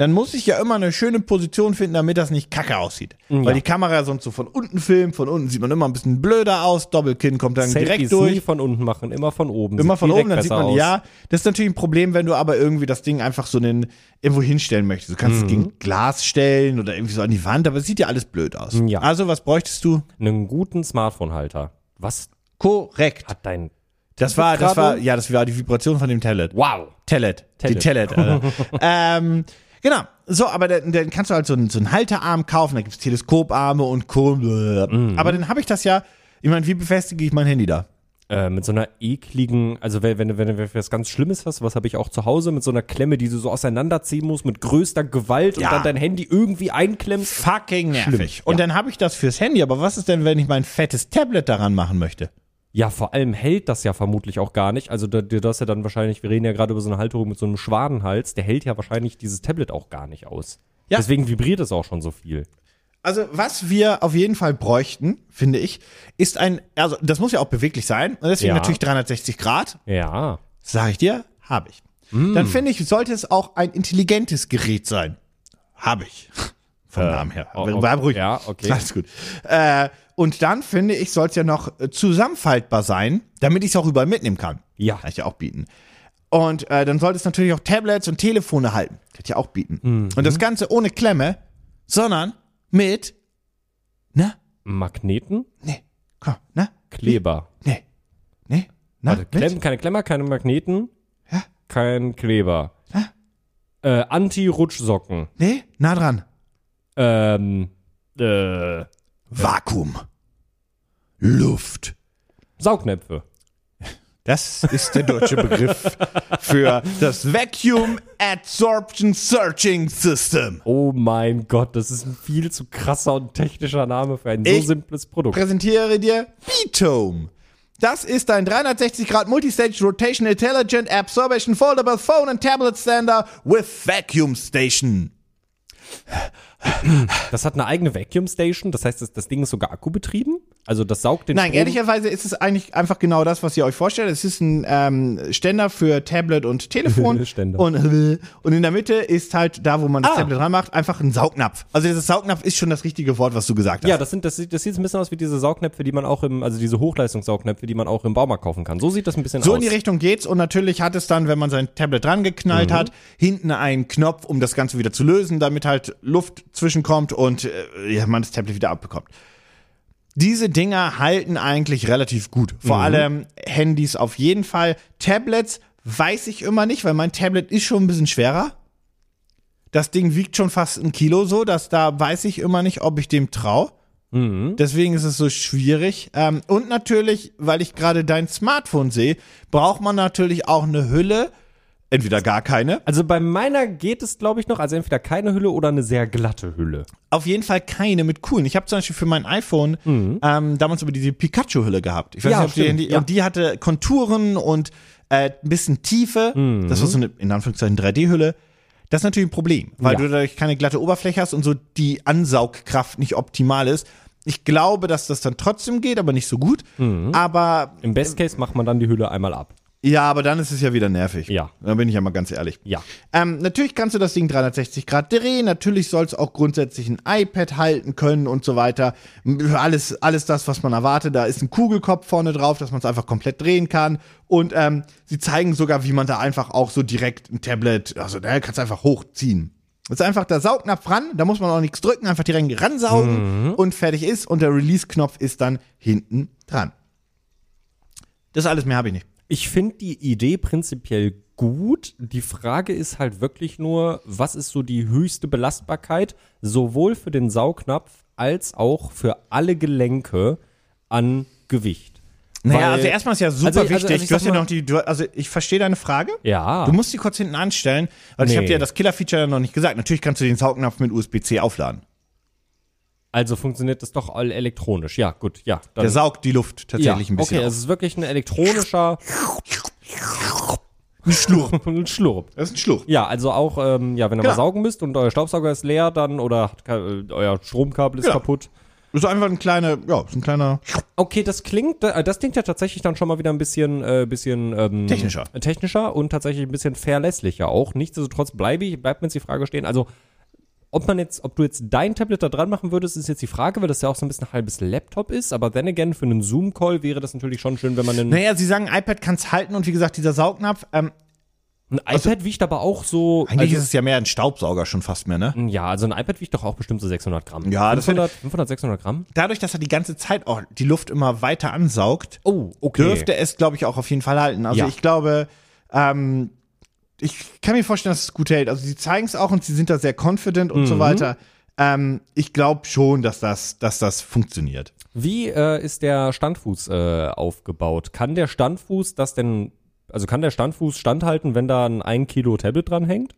dann muss ich ja immer eine schöne Position finden, damit das nicht kacke aussieht. Weil die Kamera sonst so von unten filmt, von unten sieht man immer ein bisschen blöder aus, Doppelkinn kommt dann Selfies direkt durch. nie von unten machen, immer von oben. Immer Sieht von oben, dann sieht man, aus. ja, das ist natürlich ein Problem, wenn du aber irgendwie das Ding einfach so einen, irgendwo hinstellen möchtest. Du kannst Mhm. es gegen Glas stellen oder irgendwie so an die Wand, aber es sieht ja alles blöd aus. Ja. Also, was bräuchtest du? Einen guten Smartphone-Halter. Was Korrekt. hat dein Das war, das war, ja, das war die Vibration von dem Tablet. Wow. Tellet. Die. Tellet. Alter. ähm, genau. So, aber dann, dann kannst du halt so einen, so einen Halterarm kaufen, da gibt's Teleskoparme und Co. Mhm. Aber dann habe ich das ja, ich meine, wie befestige ich mein Handy da? Äh, mit so einer ekligen, also wenn, wenn, wenn, wenn was ganz Schlimmes hast, was habe ich auch zu Hause, mit so einer Klemme, die du so auseinanderziehen musst, mit größter Gewalt Ja. und dann dein Handy irgendwie einklemmst. Fucking nervig. Schlimm, Und ja. dann habe ich das fürs Handy, aber was ist denn, wenn ich mein fettes Tablet daran machen möchte? Ja, vor allem hält das ja vermutlich auch gar nicht. Also, du hast ja dann wahrscheinlich, wir reden ja gerade über so eine Halterung mit so einem Schwadenhals, der hält ja wahrscheinlich dieses Tablet auch gar nicht aus. Ja. Deswegen vibriert es auch schon so viel. Also, was wir auf jeden Fall bräuchten, finde ich, ist ein, also das muss ja auch beweglich sein. Und deswegen Ja. natürlich 360 Grad. Ja. Sag ich dir, habe ich. Dann finde ich, sollte es auch ein intelligentes Gerät sein. Habe ich. Vom Namen her. oh, okay. Bleib ruhig. Ja, okay. Alles gut. Äh, und dann finde ich, soll es ja noch äh, zusammenfaltbar sein, damit ich es auch überall mitnehmen kann. Ja. Kann ich ja auch bieten. Und äh, dann sollte es natürlich auch Tablets und Telefone halten. Kann ich ja auch bieten. Mhm. Und das Ganze ohne Klemme, sondern mit, na, Magneten, nee, komm, na, Kleber. nee, nee, na, Warte, Klemm, keine Klemmer, keine Magneten, Ja. kein Kleber. Ja. Äh, Anti-Rutschsocken. nee, nah dran. Ähm, äh, Vakuum. Luft. Saugnäpfe. Das ist der deutsche Begriff für das Vacuum Adsorption Searching System. Oh mein Gott, das ist ein viel zu krasser und technischer Name für ein so Ich simples Produkt. Präsentiere dir B-Tome. Das ist ein 360 Grad Multistage Rotation Intelligent Absorption Foldable Phone and Tablet Stander with Vacuum Station. Das hat eine eigene Vacuum Station, das heißt, das, das Ding ist sogar akkubetrieben. Also das saugt den Nein, Strom. ehrlicherweise ist es eigentlich einfach genau das, was ihr euch vorstellt. Es ist ein ähm, Ständer für Tablet und Telefon. Und, und in der Mitte ist halt da, wo man das Ah. Tablet dran macht, einfach ein Saugnapf. Also dieses Saugnapf ist schon das richtige Wort, was du gesagt hast. Ja, das sind, das sieht, das sieht ein bisschen aus wie diese Saugnäpfe, die man auch im, also diese Hochleistungssaugnäpfe, die man auch im Baumarkt kaufen kann. So sieht das ein bisschen So aus. in die Richtung geht's und natürlich hat es dann, wenn man sein Tablet dran geknallt Mhm. hat, hinten einen Knopf, um das Ganze wieder zu lösen, damit halt Luft zwischenkommt und äh, ja, man das Tablet wieder abbekommt. Diese Dinger halten eigentlich relativ gut. Vor Mhm. allem Handys auf jeden Fall. Tablets weiß ich immer nicht, weil mein Tablet ist schon ein bisschen schwerer. Das Ding wiegt schon fast ein Kilo so, dass da weiß ich immer nicht, ob ich dem trau. Mhm. Deswegen ist es so schwierig. Ähm, und natürlich, weil ich gerade dein Smartphone sehe, braucht man natürlich auch eine Hülle. Entweder gar keine. Also bei meiner geht es, glaube ich, noch, also entweder keine Hülle oder eine sehr glatte Hülle. Auf jeden Fall keine mit coolen. Ich habe zum Beispiel für mein iPhone ähm, damals über diese Pikachu-Hülle gehabt. Ich weiß Mhm. Ja, nicht, ob die, die ja. und die hatte Konturen und äh, ein bisschen Tiefe. Mhm. Das war so eine, in Anführungszeichen, 3D-Hülle. Das ist natürlich ein Problem, weil Ja. du dadurch keine glatte Oberfläche hast und so die Ansaugkraft nicht optimal ist. Ich glaube, dass das dann trotzdem geht, aber nicht so gut. Mhm. Aber Im Best Case macht man dann die Hülle einmal ab. Ja, aber dann ist es ja wieder nervig. Ja. Da bin ich ja mal ganz ehrlich. Ja. Ähm, natürlich kannst du das Ding 360 Grad drehen. Natürlich soll es auch grundsätzlich ein iPad halten können und so weiter. Alles, alles das, was man erwartet. Da ist ein Kugelkopf vorne drauf, dass man es einfach komplett drehen kann. Und ähm, sie zeigen sogar, wie man da einfach auch so direkt ein Tablet, also da kannst du einfach hochziehen. Das ist einfach der Saugnapf ran, da muss man auch nichts drücken, einfach direkt ransaugen und fertig ist. Und der Release-Knopf ist dann hinten dran. Das alles mehr habe ich nicht. Ich finde die Idee prinzipiell gut. Die Frage ist halt wirklich nur, was ist so die höchste Belastbarkeit, sowohl für den Saugnapf als auch für alle Gelenke an Gewicht. Naja, Weil- also erstmal ist ja super Also- also- wichtig. also ich du hast ja noch die, du, also ich verstehe deine Frage. Ja. Du musst die kurz hinten anstellen, weil ich Nee. habe dir das Killer-Feature noch nicht gesagt. Natürlich kannst du den Saugnapf mit USB-C aufladen. Also funktioniert das doch all elektronisch. Ja, gut, ja. Dann, Der saugt die Luft tatsächlich ja, ein bisschen Okay, auf. es ist wirklich ein elektronischer Ein Schlurp. ein Schlurp. Das ist ein Schlurp. Ja, also auch, ähm, ja, wenn ihr Genau. mal saugen müsst und euer Staubsauger ist leer dann oder äh, euer Stromkabel ist Genau. kaputt. Das ist einfach ein kleiner, ja, ist ein kleiner. Okay, das klingt, äh, das klingt ja tatsächlich dann schon mal wieder ein bisschen, äh, bisschen ähm, Technischer. technischer und tatsächlich ein bisschen verlässlicher auch. Nichtsdestotrotz bleibe ich, bleibt mir jetzt die Frage stehen. Also ob man jetzt, ob du jetzt dein Tablet da dran machen würdest, ist jetzt die Frage, weil das ja auch so ein bisschen ein halbes Laptop ist. Aber then again, für einen Zoom-Call wäre das natürlich schon schön, wenn man einen, Naja, sie sagen, iPad kann es halten und wie gesagt, dieser Saugnapf, ähm, ein iPad wiegt aber auch so. eigentlich also, ist es ja mehr ein Staubsauger schon fast mehr, ne? ja, also ein iPad wiegt doch auch bestimmt so 600 Gramm. Ja, das 500, 500 600 Gramm. Dadurch, dass er die ganze Zeit auch die Luft immer weiter ansaugt, Oh, okay. dürfte es, glaube ich, auch auf jeden Fall halten. Also Ja. ich glaube, ähm, ich kann mir vorstellen, dass es gut hält. Also sie zeigen es auch und sie sind da sehr confident und Mhm. so weiter. Ähm, ich glaube schon, dass das, dass das funktioniert. Wie äh, ist der Standfuß äh, aufgebaut? Kann der Standfuß das denn, also kann der Standfuß standhalten, wenn da ein 1 Kilo Tablet dran hängt?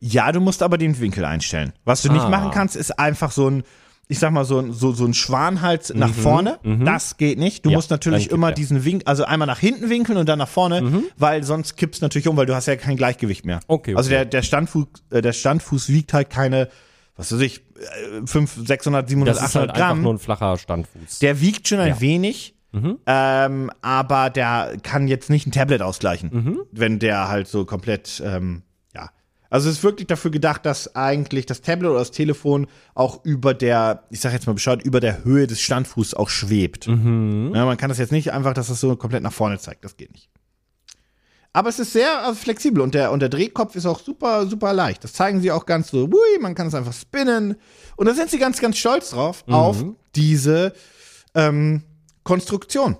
Ja, du musst aber den Winkel einstellen. Was du nicht Ah. machen kannst, ist einfach so ein ich sag mal, so, ein- so, so ein Schwanhals nach vorne. Das geht nicht. Du Mhm, Ja, musst natürlich immer er. diesen Wink, also einmal nach hinten winkeln und dann nach vorne, weil sonst kippst natürlich um, weil du hast ja kein Gleichgewicht mehr. Mhm. Okay, Also okay. der, der, Standfuß, äh, der Standfuß wiegt halt keine, was weiß ich, äh, 5, 600, 700, Das ist 800 halt einfach Gramm. nur ein flacher Standfuß. Der wiegt schon ein Ja. Mhm. wenig, ähm, aber der kann jetzt nicht ein Tablet ausgleichen, Mhm. wenn der halt so komplett, ähm, ja. Also es ist wirklich dafür gedacht, dass eigentlich das Tablet oder das Telefon auch über der, ich sag jetzt mal Bescheid, über der Höhe des Standfußs auch schwebt. Mhm. Ja, man kann das jetzt nicht einfach, dass das so komplett nach vorne zeigt, das geht nicht. Aber es ist sehr äh, flexibel und der, und der Drehkopf ist auch super, super leicht. Das zeigen sie auch ganz so, ui, man kann es einfach spinnen. Und da sind sie ganz, ganz stolz drauf, Mhm. auf diese ähm, Konstruktion.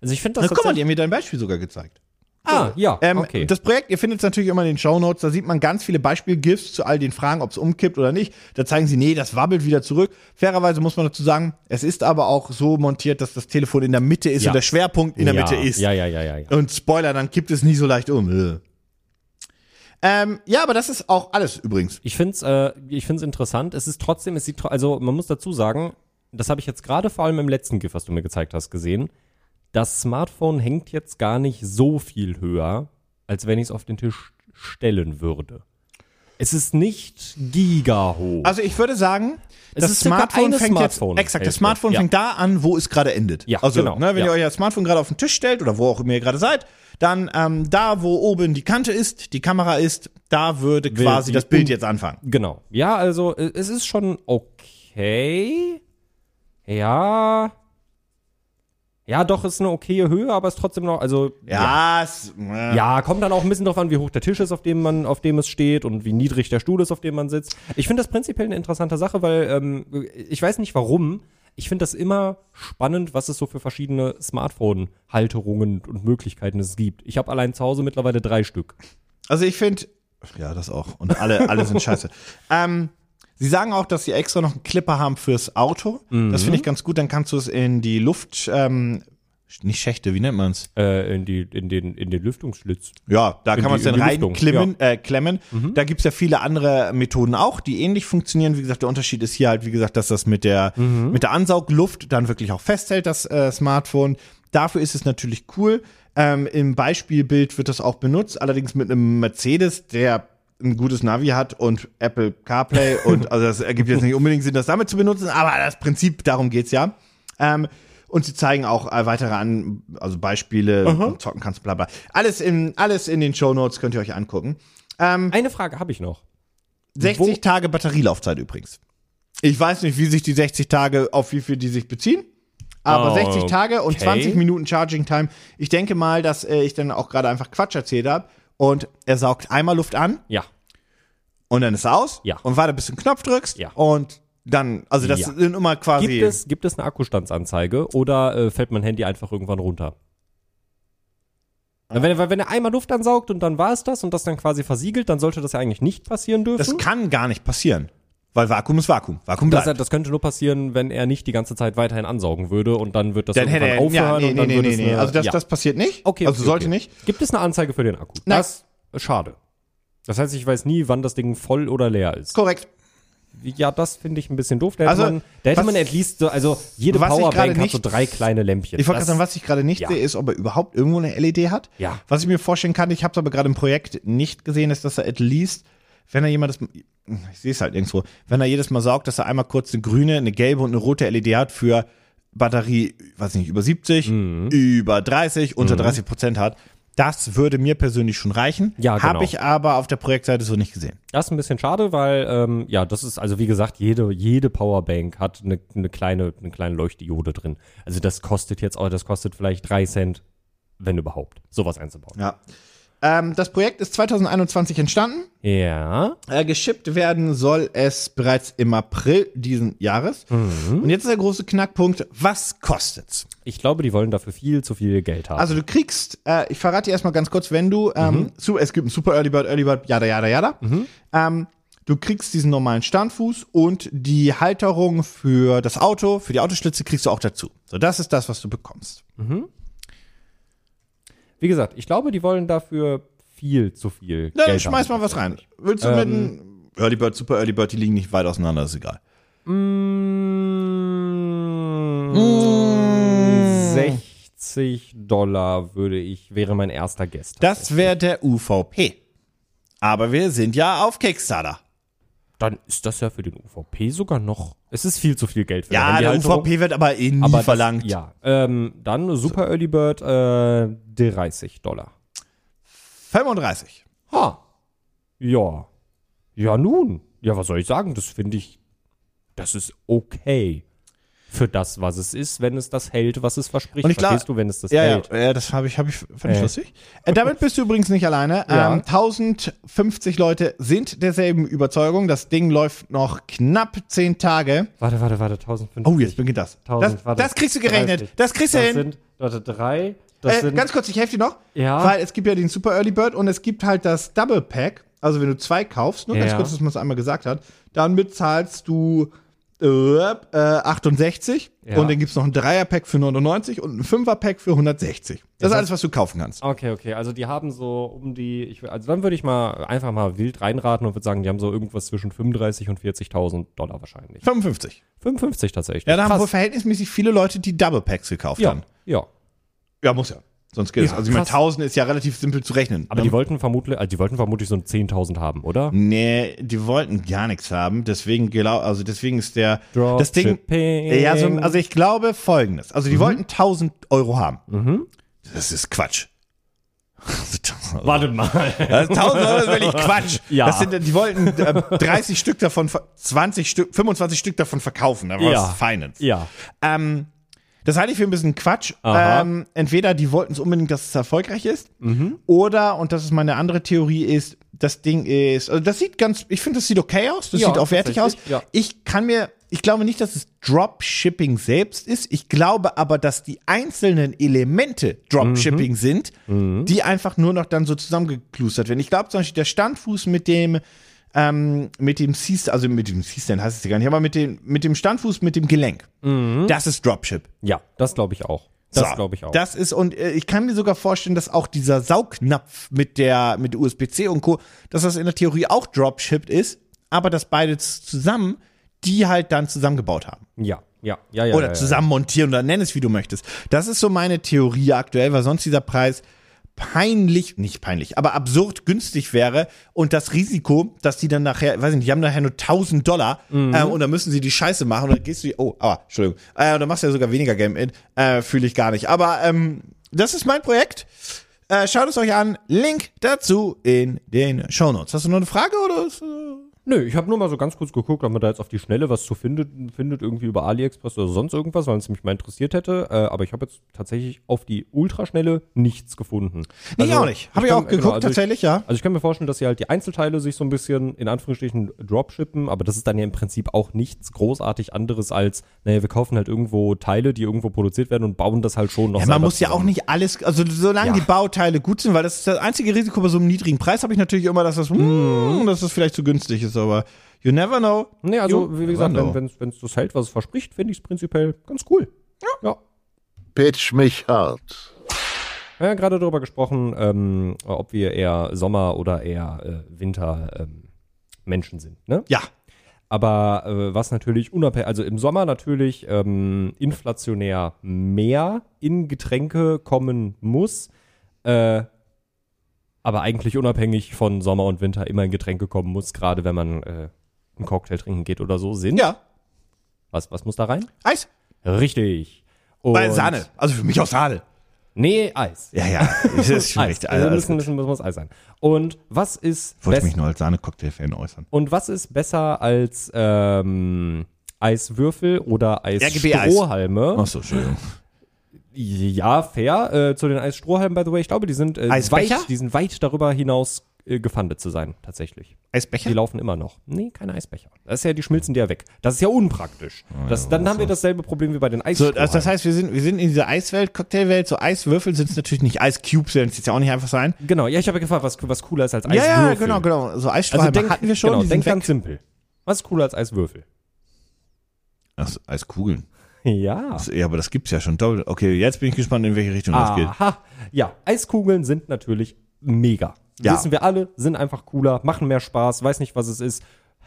Also ich finde Na, das guck mal, die haben mir dein Beispiel sogar gezeigt. Ah, ja, Ähm, okay. Das Projekt, ihr findet es natürlich immer in den Shownotes, da sieht man ganz viele Beispiel-GIFs zu all den Fragen, ob es umkippt oder nicht. Da zeigen sie, nee, das wabbelt wieder zurück. Fairerweise muss man dazu sagen, es ist aber auch so montiert, dass das Telefon in der Mitte ist Ja. und der Schwerpunkt in der ja, Mitte ist. Ja, ja, ja, ja. ja. Und Spoiler, dann kippt es nie so leicht um. Äh. Ähm, ja, aber das ist auch alles übrigens. Ich finde es äh, ich find's interessant. Es ist trotzdem, es sieht, also man muss dazu sagen, das habe ich jetzt gerade vor allem im letzten GIF, was du mir gezeigt hast, gesehen. Das Smartphone hängt jetzt gar nicht so viel höher, als wenn ich es auf den Tisch stellen würde. Es ist nicht giga hoch. Also ich würde sagen, Es das Smartphone fängt Smartphone- jetzt, exakt, das. Smartphone Ja. fängt da an, wo es gerade endet. Ja, also, genau. ne, wenn Ja. ihr euer Smartphone gerade auf den Tisch stellt oder wo auch immer ihr gerade seid, dann ähm, da, wo oben die Kante ist, die Kamera ist, da würde quasi die das Bild jetzt anfangen. Genau. Ja, also äh, es ist schon okay. Ja. Ja, doch, ist eine okaye Höhe, aber ist trotzdem noch, also Ja, äh, Ja, kommt dann auch ein bisschen drauf an, wie hoch der Tisch ist, auf dem man, auf dem es steht und wie niedrig der Stuhl ist, auf dem man sitzt. Ich finde das prinzipiell eine interessante Sache, weil ähm, ich weiß nicht warum. Ich finde das immer spannend, was es so für verschiedene Smartphone-Halterungen und Möglichkeiten es gibt. Ich habe allein zu Hause mittlerweile drei Stück. Also ich finde, ja, das auch. Und alle, alle sind scheiße. Ähm, sie sagen auch, dass sie extra noch einen Clipper haben fürs Auto. Das finde ich ganz gut. Dann kannst du es in die Luft, ähm, nicht Schächte, wie nennt man's? Äh, in, die, in, den, in den Lüftungsschlitz. Ja, da kann die- man es in dann reinklemmen. Äh, klemmen. Da gibt's ja viele andere Methoden auch, die ähnlich funktionieren. Wie gesagt, der Unterschied ist hier halt, wie gesagt, dass das mit der, mit der Ansaugluft dann wirklich auch festhält, das äh, Smartphone. Dafür ist es natürlich cool. Ähm, Im Beispielbild wird das auch benutzt, allerdings mit einem Mercedes, der ein gutes Navi hat und Apple CarPlay und also das ergibt jetzt nicht unbedingt Sinn, das damit zu benutzen, aber das Prinzip, darum geht's ja. Ähm, und sie zeigen auch äh, weitere an, also Beispiele, zocken kannst, bla bla. Alles in, alles in den Show Notes könnt ihr euch angucken. Eine Frage habe ich noch. 60 Tage Batterielaufzeit übrigens. Ich weiß nicht, wie sich die 60 Tage, auf wie viel die sich beziehen. Aber Oh, 60 Tage und okay. 20 Minuten Charging Time. Ich denke mal, dass äh, ich dann auch gerade einfach Quatsch erzählt habe. Und er saugt einmal Luft an Ja. und dann ist er aus. Ja. Und warte, bis du den Knopf drückst. Ja. Und dann, also das Ja. sind immer quasi. Gibt es, gibt es eine Akkustandsanzeige oder äh, fällt mein Handy einfach irgendwann runter? Wenn, weil wenn er einmal Luft ansaugt und dann war es das und das dann quasi versiegelt, dann sollte das ja eigentlich nicht passieren dürfen. das kann gar nicht passieren. Weil Vakuum ist Vakuum. Vakuum Das, bleibt. das könnte nur passieren, wenn er nicht die ganze Zeit weiterhin ansaugen würde und dann wird das dann hätte irgendwann er, ja, aufhören nee, und dann nee, nee, nee. eine, Also das, ja. das passiert nicht. okay, also okay, sollte okay. nicht. Gibt es eine Anzeige für den Akku? Nein. Das ist schade. Das heißt, ich weiß nie, wann das Ding voll oder leer ist. Korrekt. Ja, das finde ich ein bisschen doof. Da hätte Also, man, da hätte was- man at least so, also jede Powerbank gerade hat so nicht- drei kleine Lämpchen. Ich wollte gerade Das- sagen, was ich gerade nicht Ja. sehe, ist, ob er überhaupt irgendwo eine LED hat. Ja. Was ich mir vorstellen kann, ich habe es aber gerade im Projekt nicht gesehen, ist, dass er at least, wenn er jemand das, ich sehe es halt irgendwo, wenn er jedes Mal saugt, dass er einmal kurz eine grüne, eine gelbe und eine rote LED hat für Batterie, weiß nicht, über 70, Mhm. über 30, unter 30 Prozent hat. Das würde mir persönlich schon reichen. Ja, genau. Habe ich aber auf der Projektseite so nicht gesehen. Das ist ein bisschen schade, weil, ähm, ja, das ist, also wie gesagt, jede, jede Powerbank hat eine, eine kleine, eine kleine Leuchtdiode drin. Also das kostet jetzt auch, das kostet vielleicht drei Cent, wenn überhaupt, sowas einzubauen. Ja. Ähm, das Projekt ist 2021 entstanden. Ja. Äh, geschippt werden soll es bereits im April diesen Jahres. Mhm. Und jetzt ist der große Knackpunkt, was kostet's? Ich glaube, die wollen dafür viel zu viel Geld haben. Also du kriegst, äh, ich verrate dir erstmal ganz kurz, wenn du, ähm, Mhm. zu, es gibt ein Super Early Bird, Early Bird, jada, jada, jada. Ähm, du kriegst diesen normalen Standfuß und die Halterung für das Auto, für die Autoschlitze kriegst du auch dazu. So, das ist das, was du bekommst. Wie gesagt, ich glaube, die wollen dafür viel zu viel Na, dann Geld schmeiß haben. mal was rein. Willst du mit einem Early Bird, Super Early Bird, die liegen nicht weit auseinander, ist egal. Mm, 60 Dollar würde ich, wäre mein erster Guest. Das wäre der UVP. Aber wir sind ja auf Kickstarter. Dann ist das ja für den UVP sogar noch. Es ist viel zu viel Geld für Ja, eine der Handyhalterung. UVP wird aber eh nie aber das- verlangt. Ja, ähm, dann Super Early Bird äh, 30 Dollar. 35. Ha. Ja. Ja, nun. Ja, was soll ich sagen? Das finde ich, das ist okay. Für das, was es ist, wenn es das hält, was es verspricht. Und ich Verstehst du, wenn es das Ja, hält? ja, das habe ich, hab ich, fand ich Äh. lustig. Äh, damit bist du übrigens nicht alleine. Ja. Ähm, 1050 Leute sind derselben Überzeugung. Das Ding läuft noch knapp 10 Tage. Warte, warte, warte, 1050. Oh, jetzt beginnt das. 1000, das, warte. das kriegst du gerechnet. 30. Das kriegst du Das hin. sind, warte, drei. Das Äh, sind, ganz kurz, ich helfe dir noch. Ja. Weil es gibt ja den Super Early Bird und es gibt halt das Double Pack. Also wenn du zwei kaufst, nur ganz Ja. kurz, dass man es einmal gesagt hat, dann bezahlst du äh, äh, 68 Ja. und dann gibt's noch ein Dreier-Pack für 99 und ein Fünfer-Pack für 160. Das ist Das alles, was du kaufen kannst. Okay, okay. Also die haben so um die, ich, also dann würde ich mal einfach mal wild reinraten und würde sagen, die haben so irgendwas zwischen 35 und 40.000 Dollar wahrscheinlich. 55. 55 tatsächlich. Ja, da haben wohl verhältnismäßig viele Leute die Double Packs gekauft ja, haben. ja. Ja, muss ja. Sonst geht es. Ja, Also ich meine, krass. 1000 ist ja relativ simpel zu rechnen. Aber ne? die wollten vermutlich, also die wollten vermutlich so ein 10.000 haben, oder? Nee, die wollten gar nichts haben. Deswegen glaub, also deswegen ist der das Ding. Ja, so, also ich glaube folgendes. Also Mhm. die wollten 1000 Euro haben. Das ist Quatsch. Warte mal. Das 1000 Euro ist wirklich Quatsch. Ja. Das sind, die wollten äh, 30 Stück davon, ver- 20 Stück, 25 Stück davon verkaufen. Da war Ja. es Finance. ja. Ähm, das halte ich für ein bisschen Quatsch. Ähm, entweder die wollten es unbedingt, dass es erfolgreich ist, Mhm. oder, und das ist meine andere Theorie, ist, das Ding ist, also das sieht ganz, ich finde, das sieht okay aus, das Ja, sieht auch wertig aus. ja. Ich kann mir, ich glaube nicht, dass es Dropshipping selbst ist. Ich glaube aber, dass die einzelnen Elemente Dropshipping Mhm. sind, die einfach nur noch dann so zusammengeklustert werden. Ich glaube zum Beispiel, der Standfuß mit dem, ähm, mit dem C-Stand, also mit dem C-Stand heißt es ja gar nicht, aber mit dem, mit dem Standfuß, mit dem Gelenk. Das ist Dropship. Ja, das glaube ich auch. Das So, glaube ich auch. Das ist, und äh, ich kann mir sogar vorstellen, dass auch dieser Saugnapf mit der, mit USB-C und Co., dass das in der Theorie auch dropshipped ist, aber dass beide zusammen die halt dann zusammengebaut haben. ja, ja, ja, ja. Oder ja, ja. zusammen montieren oder nenn es wie du möchtest. Das ist so meine Theorie aktuell, weil sonst dieser Preis peinlich, nicht peinlich, aber absurd günstig wäre und das Risiko, dass die dann nachher, weiß ich nicht, die haben nachher nur 1000 Dollar Mhm. äh, und dann müssen sie die Scheiße machen und dann gehst du, oh, ah, Entschuldigung, äh, und dann machst du ja sogar weniger Game in, äh, fühle ich gar nicht. Aber ähm, das ist mein Projekt. Äh, schaut es euch an. Link dazu in den Shownotes. Hast du noch eine Frage oder? Ist, äh Nö, ich habe nur mal so ganz kurz geguckt, ob man da jetzt auf die Schnelle was zu findet, findet irgendwie über AliExpress oder sonst irgendwas, weil es mich mal interessiert hätte. Äh, aber ich habe jetzt tatsächlich auf die Ultraschnelle nichts gefunden. Nee, ich auch nicht. Habe ich kann- auch geguckt, genau, also ich- tatsächlich, ja. Also ich kann mir vorstellen, dass sie halt die Einzelteile sich so ein bisschen in Anführungsstrichen dropshippen, aber das ist dann ja im Prinzip auch nichts großartig anderes als, naja, wir kaufen halt irgendwo Teile, die irgendwo produziert werden und bauen das halt schon noch Ja, man muss ja auch zusammen. nicht alles, also solange Ja. die Bauteile gut sind, weil das ist das einzige Risiko bei so einem niedrigen Preis, habe ich natürlich immer, dass das, mm, dass das vielleicht zu günstig ist, aber you never know. Nee, also You wie gesagt, wenn es das hält, was es verspricht, finde ich es prinzipiell ganz cool. Ja. ja. Pitch mich hart. Wir haben ja gerade darüber gesprochen, ähm, ob wir eher Sommer- oder eher äh, Winter-Menschen sind. Ne? Ja. Aber äh, was natürlich unabhängig, also im Sommer natürlich ähm, inflationär mehr in Getränke kommen muss, äh, aber eigentlich unabhängig von Sommer und Winter immer in Getränke kommen muss, gerade wenn man äh, einen Cocktail trinken geht oder so, sind. Ja. Was, was muss da rein? Eis. Richtig. Und Weil Sahne. Also für mich auch Sahne. Nee, Eis. Ja, ja. Das ist schon Eis. richtig. Also müssen, gut. müssen, muss Eis sein. Und was ist Wollte best- mich nur als Sahne-Cocktail-Fan äußern. und was ist besser als ähm, Eiswürfel oder. Eisstrohhalme? Achso, Entschuldigung. Ja, fair. Äh, zu den Eisstrohhalmen, by the way, ich glaube, die sind äh, Eisbecher? weit, die sind weit darüber hinaus äh, gefundet zu sein, tatsächlich. Eisbecher? Die laufen immer noch. Nee, keine Eisbecher. Das ist ja, die schmilzen dir ja weg. Das ist ja unpraktisch. Das, dann haben wir dasselbe Problem wie bei den So, Eisstrohhalmen. also das heißt, wir sind, wir sind in dieser Eiswelt, Cocktailwelt, so Eiswürfel sind es natürlich nicht Eiscubes, werden es jetzt ja auch nicht einfach sein. genau, ja, ich habe ja gefragt, was, was cooler ist als Ja, Eiswürfel. ja, genau, genau. So Also Eisstrahlhalme denk, hatten wir schon, genau, die denk sind ganz weg. simpel. Was ist cooler als Eiswürfel? Ach, Eiskugeln. Ja. Ja, aber das gibt's ja schon doppelt. Okay, jetzt bin ich gespannt, in welche Richtung das geht. Aha. Ja, Eiskugeln sind natürlich mega. Ja. Wissen wir alle, sind einfach cooler, machen mehr Spaß, weiß nicht, was es ist.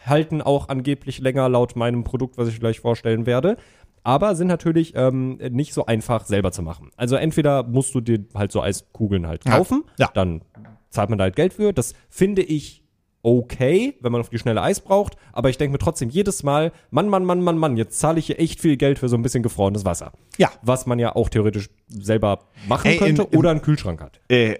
halten auch angeblich länger laut meinem Produkt, was ich gleich vorstellen werde. Aber sind natürlich ähm, nicht so einfach selber zu machen. Also entweder musst du dir halt so Eiskugeln halt Ja. kaufen, Ja. dann zahlt man da halt Geld für. Das finde ich okay, wenn man auf die schnelle Eis braucht. Aber ich denke mir trotzdem jedes Mal, Mann, Mann, Mann, Mann, Mann, jetzt zahle ich hier echt viel Geld für so ein bisschen gefrorenes Wasser. Ja. Was man ja auch theoretisch selber machen Ey, könnte im- im- oder einen Kühlschrank hat. äh,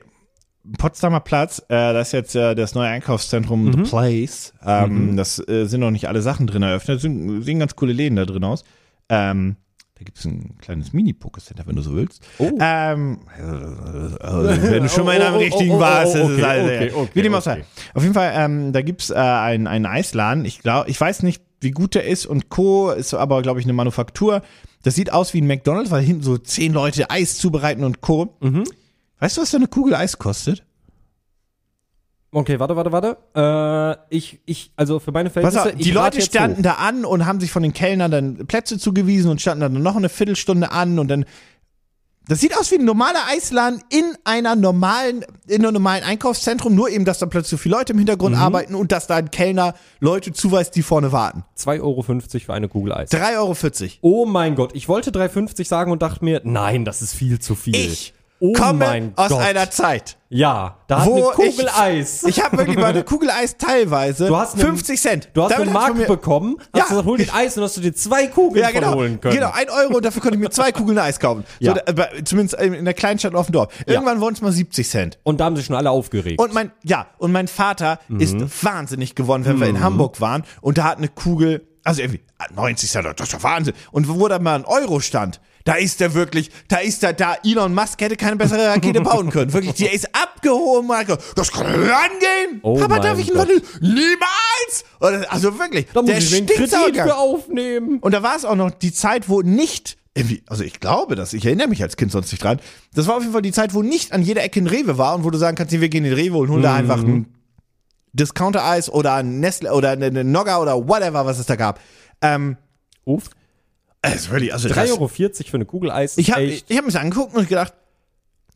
Potsdamer Platz, äh, das ist jetzt äh, das neue Einkaufszentrum The Place. Ähm, Das äh, sind noch nicht alle Sachen drin eröffnet. Sind, sehen ganz coole Läden da drin aus. Ähm, da gibt es ein kleines Mini-Poké-Center, wenn du so willst. Oh. Ähm, äh, wenn du schon mal in einem Oh, oh, richtigen oh, oh, warst, ist äh, okay, wie dem auch sei. Auf jeden Fall, ähm, da gibt's äh, einen, einen Eisladen. Ich glaube, ich weiß nicht, wie gut der ist und Co. Ist aber, glaube ich, eine Manufaktur. Das sieht aus wie ein McDonalds, weil hinten so zehn Leute Eis zubereiten und Co. Mhm. Weißt du, was so eine Kugel Eis kostet? Okay, warte, warte, warte. Äh, ich, ich, also für meine Pass Verhältnisse, auf, die Leute standen hoch. da an und haben sich von den Kellnern dann Plätze zugewiesen und standen dann noch eine Viertelstunde an und dann das sieht aus wie ein normaler Eisladen in einer normalen, in einem normalen Einkaufszentrum, nur eben, dass da plötzlich so viele Leute im Hintergrund arbeiten und dass da ein Kellner Leute zuweist, die vorne warten. 2,50 Euro für eine Kugel Eis. 3,40 Euro. Oh mein Gott, ich wollte 3,50 sagen und dachte mir, nein, das ist viel zu viel. Ich oh komme mein aus Gott. einer Zeit, Ja, da hat wo eine Kugel ich, Eis. Ich habe wirklich bei der Kugel Eis teilweise Du hast einen- 50 Cent. du hast Damit eine Mark mir- bekommen, hast Ja. gesagt, hol dir Eis und hast du dir zwei Kugeln Ja, genau. holen können. Genau, ein Euro und dafür konnte ich mir zwei Kugeln Eis kaufen. Ja. So, da, bei- zumindest in der Kleinstadt auf dem Dorf. Irgendwann wurden es mal 70 Cent. Und da haben sich schon alle aufgeregt. Und mein, ja, und mein Vater Mhm. ist wahnsinnig geworden, wenn wir in Hamburg waren und da hat eine Kugel, also irgendwie 90 Cent, das ist doch Wahnsinn. Und wo da mal ein Euro stand, da ist der wirklich, da ist der da, Elon Musk hätte keine bessere Rakete bauen können. Wirklich, die ist abgehoben, Marco. Das kann rangehen. Oh Papa, darf ich ihn? Niemals! Also wirklich, da muss der ich den stinkt Kredit für aufnehmen. und da war es auch noch die Zeit, wo nicht, irgendwie, also ich glaube das, ich erinnere mich als Kind sonst nicht dran. Das war auf jeden Fall die Zeit, wo nicht an jeder Ecke ein Rewe war und wo du sagen kannst, wir gehen in den Rewe und holen da einfach ein Discounter-Eis oder ein Nestle oder eine, eine Nogga oder whatever, was es da gab. Ähm, Uff. Ist wirklich, also 3,40 das, Euro für eine Kugel Eis. ich habe hab mich angeguckt und gedacht,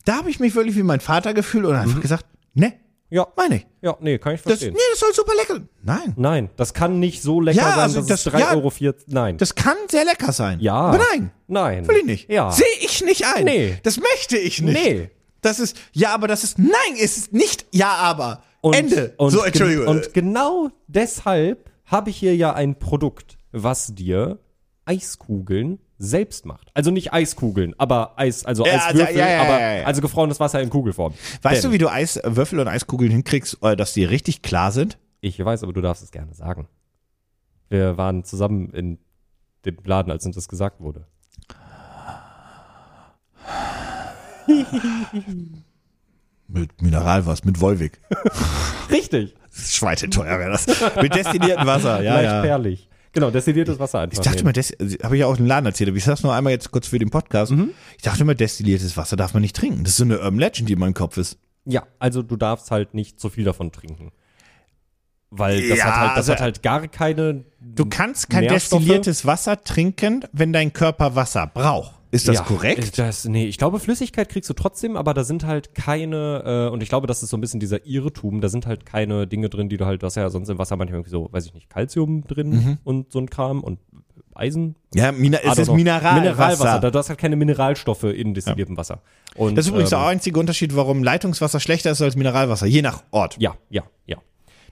da habe ich mich wirklich wie mein Vater gefühlt und einfach gesagt, ne, ja, meine ich. ja, nee, kann ich Das, verstehen. nee, das soll super lecker. Nein. Nein, das kann nicht so lecker Ja, sein, also dass das- es 3,40 ja, Euro. Nein. Das kann sehr lecker sein. ja. Aber nein. Nein. Will ich nicht. Ja. Sehe ich nicht ein. Nee. Das möchte ich nicht. Nee. Das ist, ja, aber das ist, nein, es ist nicht, ja, aber. Und, Ende. Und, so, Entschuldigung. Und genau deshalb habe ich hier ja ein Produkt, was dir Eiskugeln selbst macht. Also nicht Eiskugeln, aber Eis, also Ja, Eiswürfel, ja, ja, aber also gefrorenes Wasser in Kugelform. weißt Denn, du, wie du Eiswürfel und Eiskugeln hinkriegst, äh, dass die richtig klar sind? Ich weiß, aber du darfst es gerne sagen. Wir waren zusammen in dem Laden, als uns das gesagt wurde. Mit Mineralwasser, mit Wolwig. Richtig. Schweineteuer wäre das. mit destilliertem Wasser, ja, Leicht perlig. Genau, destilliertes Wasser einfach. Ich dachte nehmen. mal, das habe ich ja auch im Laden erzählt, aber ich sag's nur einmal jetzt kurz für den Podcast. Mhm. Ich dachte immer, destilliertes Wasser darf man nicht trinken. Das ist so eine Urban Legend, die in meinem Kopf ist. Ja, also du darfst halt nicht so viel davon trinken. Weil das, Ja, hat, halt, das also- hat halt gar keine. Du kannst kein Nährstoffe? destilliertes Wasser trinken, wenn dein Körper Wasser braucht. Ist das Ja, korrekt? Das, nee, ich glaube, Flüssigkeit kriegst du trotzdem, aber da sind halt keine, äh, und ich glaube, das ist so ein bisschen dieser Irrtum, da sind halt keine Dinge drin, die du halt, du hast ja sonst im Wasser manchmal irgendwie so, weiß ich nicht, Calcium drin Mhm. und so ein Kram und Eisen. Ja, Mina es ist know. Mineralwasser. Da, du hast halt keine Mineralstoffe in destilliertem Wasser. Und, Das ist übrigens ähm, der einzige Unterschied, warum Leitungswasser schlechter ist als Mineralwasser, je nach Ort. Ja, ja, ja.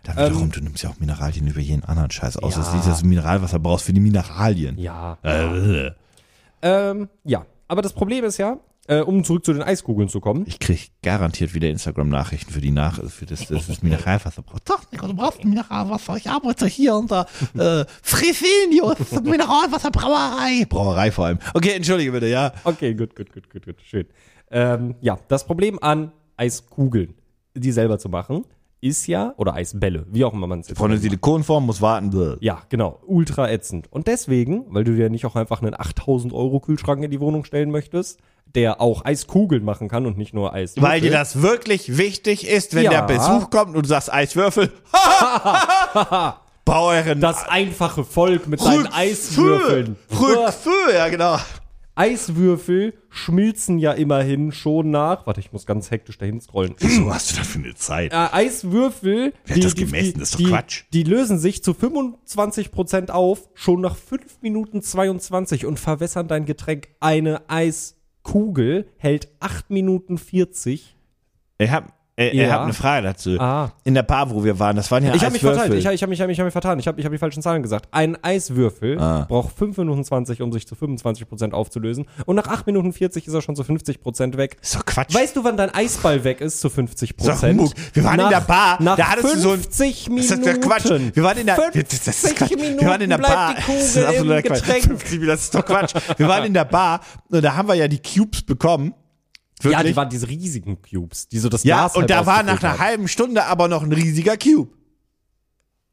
Da wiederum, du nimmst ja auch Mineralien über jeden anderen Scheiß aus. Ja. Das ist das Mineralwasser brauchst für die Mineralien. Ja. Äh, Ähm, ja. Aber das Problem ist ja, äh, um zurück zu den Eiskugeln zu kommen. Ich krieg garantiert wieder Instagram-Nachrichten für die Nach für das, das, das Mineralwasser braucht. Doch, Nico, du brauchst Mineralwasser. Ich arbeite hier unter äh, Fresenius Mineralwasserbrauerei. Brauerei vor allem. Okay, entschuldige bitte, ja. Okay, gut, gut, gut, gut, gut, schön. Ähm, ja, das Problem an Eiskugeln, die selber zu machen, ist ja, oder Eisbälle, wie auch immer man es jetzt Von der. Silikonform muss warten. bäh. Ja, genau, ultra ätzend. Und deswegen, weil du dir nicht auch einfach einen 8000 Euro Kühlschrank in die Wohnung stellen möchtest, der auch Eiskugeln machen kann und nicht nur Eis. Weil dir das wirklich wichtig ist, wenn Ja. der Besuch kommt und du sagst Eiswürfel. Bau euren Das einfache Volk mit seinen Eiswürfeln. Rückfü, ja genau. Eiswürfel schmilzen ja immerhin schon nach. Warte, ich muss ganz hektisch dahin scrollen. Wieso hast du da für eine Zeit? Äh, Eiswürfel, Wer hat das gemessen? Das ist doch die, Quatsch. die lösen sich zu 25% auf, schon nach 5 Minuten 22 und verwässern dein Getränk. Eine Eiskugel hält 8 Minuten 40. Ich hab, äh, ich Ja. hab eine Frage dazu. Ah. In der Bar, wo wir waren, das waren ja Ich habe mich Eiswürfel. verteilt. Ich, ich habe mich, hab mich, hab mich vertan. Ich habe ich hab die falschen Zahlen gesagt. Ein Eiswürfel Ah. braucht 5 Minuten 20, um sich zu 25% aufzulösen. Und nach 8 Minuten 40 ist er schon zu 50% weg. ist doch Quatsch. Weißt du, wann dein Eisball weg ist zu 50 Das ist doch Humbug. Wir waren in der Bar, Nach da hattest du so ein- 50 das Minuten. ist doch Quatsch. Wir waren in der, 50 das ist Quatsch. Minuten Wir waren in der Bar. Das ist absoluter Quatsch. Getränk. 50 Minuten, das ist doch Quatsch. Wir waren in der Bar und da haben wir ja die Cubes bekommen. Ja, Wirklich? die waren diese riesigen Cubes, die so das Ja, Glas und halt da war nach einer halben Stunde aber noch ein riesiger Cube.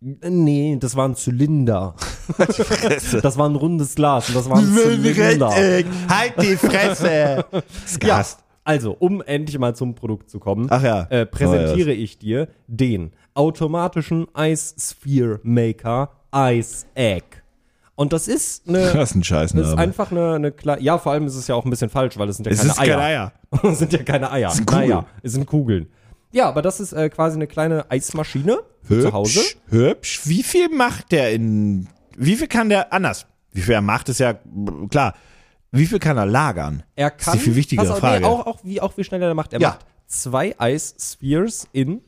Nee, das war ein Zylinder. das war ein rundes Glas und das war ein Zylinder. Halt die Fresse. Ja, also, um endlich mal zum Produkt zu kommen, ja. äh, präsentiere ich dir den automatischen Ice Sphere Maker Ice Egg. Und das ist eine, Das ist ein Scheiß, das ist einfach eine, eine kleine, ja, vor allem ist es ja auch ein bisschen falsch, weil es sind ja Es keine ist Eier. kein Eier. Es sind ja keine Eier. sind Kugeln. Naja, es sind Kugeln. Ja, aber das ist äh, quasi eine kleine Eismaschine für zu Hause. Hübsch, hübsch. Wie viel macht der in, wie viel kann der, anders, wie viel er macht, ist ja klar. Wie viel kann er lagern? Er Das ist kann, die viel wichtigere auf, Frage. Nee, auch, auch, wie, auch wie schnell er macht. Er Ja. macht zwei Ice Spheres in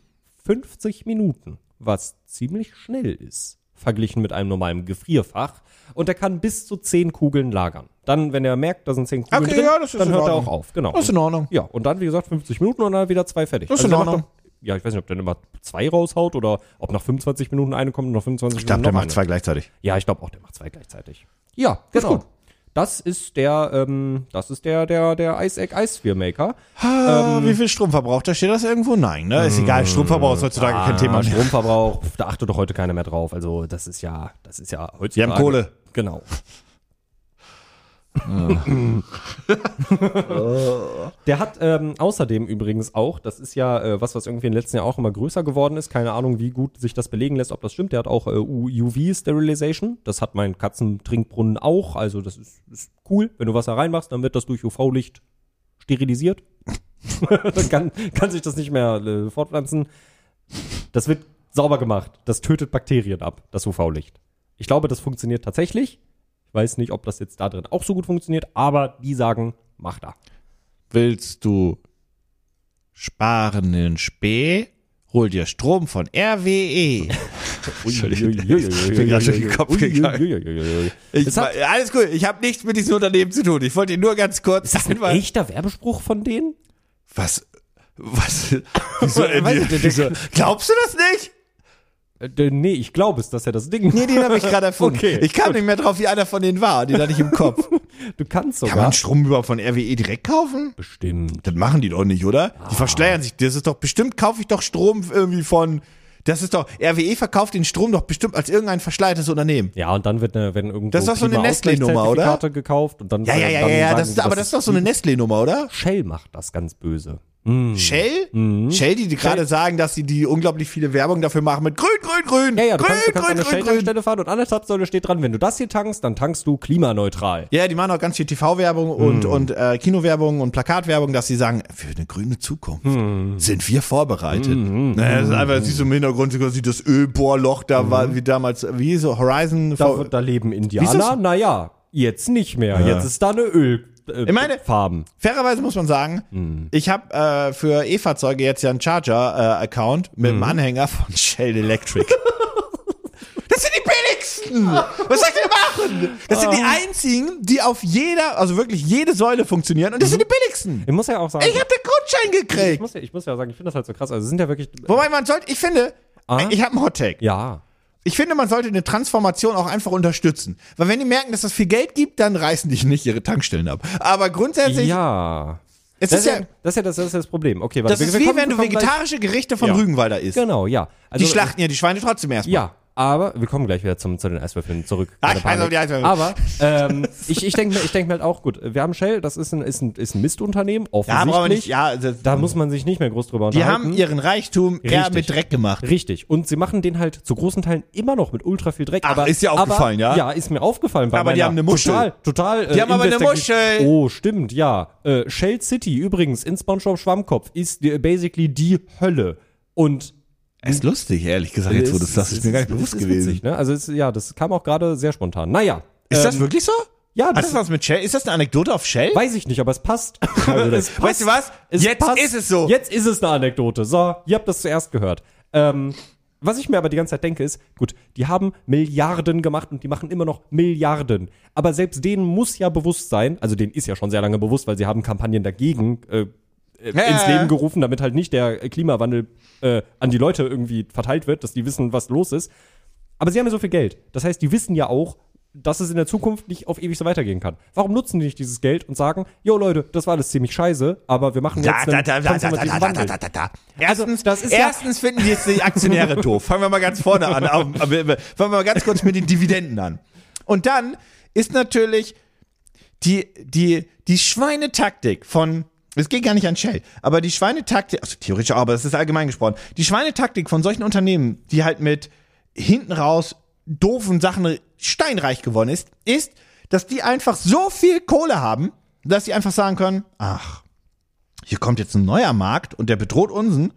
50 Minuten, was ziemlich schnell ist, verglichen mit einem normalen Gefrierfach. Und er kann bis zu 10 Kugeln lagern. Dann, wenn er merkt, da sind 10 Kugeln Okay, drin, ja, das ist dann in hört er auch auf. Genau. Das ist in Ordnung. Ja, und dann, wie gesagt, 50 Minuten und dann wieder zwei fertig. Das ist in der macht Ordnung. doch- ja, ich weiß nicht, ob der immer zwei raushaut oder ob nach 25 Minuten eine kommt und nach 25 Ich glaube, Minuten der noch macht eine. zwei gleichzeitig. Ja, ich glaube auch, der macht zwei gleichzeitig. Ja, genau. Das ist der, ähm, das ist der, der, der Ice Egg Ice Sphere Maker. Ah, wie viel Strom verbraucht der? Steht das irgendwo? Nein, ne? Ist egal. Stromverbrauch ist heutzutage kein Thema. Ah, Stromverbrauch, da achtet doch heute keiner mehr drauf. Also, das ist ja, das ist ja heutzutage. Wir haben Kohle. Genau. Der hat ähm, außerdem übrigens auch, das ist ja äh, was, was irgendwie in den letzten Jahren auch immer größer geworden ist. Keine Ahnung, wie gut sich das belegen lässt, ob das stimmt. Der hat auch äh, UV-Sterilization. Das hat mein Katzentrinkbrunnen auch. Also, das ist, ist cool. Wenn du Wasser reinmachst, dann wird das durch UV-Licht sterilisiert. dann kann, kann sich das nicht mehr äh, fortpflanzen. Das wird sauber gemacht. Das tötet Bakterien ab, das UV-Licht. Ich glaube, das funktioniert tatsächlich. Ich weiß nicht, ob das jetzt da drin auch so gut funktioniert, aber die sagen, mach da. Willst du sparen in Spee? Hol dir Strom von RWE. Entschuldigung. bin grad durch den Kopf gegangen. Ich, alles cool. Ich habe nichts mit diesem Unternehmen zu tun. Ich wollte dir nur ganz kurz. Ist das ein echter Werbespruch von denen? Was? Was? Äh, ich wieso? Glaubst du das nicht? Äh, nee, ich glaube es, dass er das Ding. Nee, den habe ich gerade erfunden. Okay, ich kam nicht mehr drauf, wie einer von denen war. Den hatte ich im Kopf. Du kannst Kann sogar. man Strom überhaupt von RWE direkt kaufen? Bestimmt. Das machen die doch nicht, oder? Die verschleiern sich. Das ist doch bestimmt, kaufe ich doch Strom irgendwie von. Das ist doch, RWE verkauft den Strom doch bestimmt als irgendein verschleiertes Unternehmen. Ja, und dann wird eine, werden irgendwo Das ist doch so eine Nestlé-Nummer, oder? Gekauft und dann Ja, ja, ja, ja, ja das ist, aber das ist doch so eine Nestlé-Nummer, oder? Shell macht das ganz böse. Shell? Shell, die, die gerade sagen, dass sie die unglaublich viele Werbung dafür machen mit grün, grün, grün. Ja, ja, du grün, kannst, du kannst grün, an eine grün, grün. Shell-Tankstelle fahren und an der Zapfsäule steht dran, wenn du das hier tankst, dann tankst du klimaneutral. Ja, die machen auch ganz viel TV-Werbung und, Hm. und äh, Kinowerbung und Plakatwerbung, dass sie sagen, für eine grüne Zukunft Hm. sind wir vorbereitet. Naja, das ist einfach, siehst du im Hintergrund, sieht das Ölbohrloch da war, wie damals, wie so Horizon. Da, da leben Indianer. Naja, jetzt nicht mehr. Jetzt ist da eine Öl. Äh, Ich meine- Farben. Fairerweise muss man sagen, Hm. ich habe äh, für E-Fahrzeuge jetzt ja einen Charger-Account mit Hm. einem Anhänger von Shell Electric. Das sind die billigsten! Was soll ich denn machen? Das sind die Ah. einzigen, die auf jeder, also wirklich jede Säule funktionieren und das sind die billigsten. Ich muss ja auch sagen, Ich habe den Grundschein ich, gekriegt. muss ja, ich muss ja sagen, ich finde das halt so krass. Also sind ja wirklich. Wobei man sollte, ich finde, Ah. ich habe einen Hottake. Ja. Ich finde, man sollte eine Transformation auch einfach unterstützen. Weil wenn die merken, dass das viel Geld gibt, dann reißen die nicht ihre Tankstellen ab. Aber grundsätzlich, Ja. es Das ist ja, das, ist ja das, das ist das Problem. Okay, warte, das wir- ist wir wie kommen- wenn du vegetarische Gerichte von Ja. Rügenwalder isst. Genau, ja. Also, die schlachten ja die Schweine trotzdem erstmal. Ja. Aber wir kommen gleich wieder zum, zu den Eiswürfeln zurück. Ah, weiß Panik. auch die Eiswürfel. Aber ähm, ich, ich denke mir, ich denk mir halt auch, gut, wir haben Shell, das ist ein, ist ein, ist ein Mistunternehmen, Ja, offensichtlich. wir nicht, ja, also, Da muss man sich nicht mehr groß drüber die unterhalten. haben ihren Reichtum eher Richtig. mit Dreck gemacht. Richtig. Und sie machen den halt zu großen Teilen immer noch mit ultra viel Dreck. Ach, aber, ist dir aufgefallen, ja? Ja, ist mir aufgefallen. Bei Aber die meiner haben eine Muschel. Total, total. Die haben aber eine Muschel. Oh, stimmt, ja. Äh, Shell City übrigens in SpongeBob Schwammkopf ist die, basically die Hölle. Und Ist lustig, ehrlich gesagt, jetzt wo du es- das sagst, ist mir gar nicht bewusst es ist gewesen. Witzig, ne? Also es, ja, das kam auch gerade sehr spontan. Naja. Ist das ähm, wirklich so? Ja, Hat das das was mit Shell? Ist das eine Anekdote auf Shell? weiß ich nicht, aber es passt. es passt. Weißt du was? Es Jetzt passt. ist es so. Jetzt ist es eine Anekdote. So, ihr habt das zuerst gehört. Ähm, was ich mir aber die ganze Zeit denke, ist, gut, die haben Milliarden gemacht und die machen immer noch Milliarden. Aber selbst denen muss ja bewusst sein, also denen ist ja schon sehr lange bewusst, weil sie haben Kampagnen dagegen äh, äh, Ja, ins. Leben gerufen, damit halt nicht der Klimawandel äh, an die Leute irgendwie verteilt wird, dass die wissen, was los ist. Aber sie haben ja so viel Geld. Das heißt, die wissen ja auch, dass es in der Zukunft nicht auf ewig so weitergehen kann. Warum nutzen die nicht dieses Geld und sagen, jo Leute, das war alles ziemlich scheiße, aber wir machen jetzt einen konservativen Wandel. da. Also, Erstens, das ist ja- erstens finden die jetzt die Aktionäre doof. Fangen wir mal ganz vorne an. Aber, fangen wir mal ganz kurz mit den Dividenden an. Und dann ist natürlich die, die, die Schweinetaktik von, es geht gar nicht an Shell, aber die Schweinetaktik, also theoretisch auch, aber das ist allgemein gesprochen, die Schweinetaktik von solchen Unternehmen, die halt mit hinten raus doofen Sachen steinreich geworden ist, ist, dass die einfach so viel Kohle haben, dass sie einfach sagen können, ach, hier kommt jetzt ein neuer Markt und der bedroht unseren.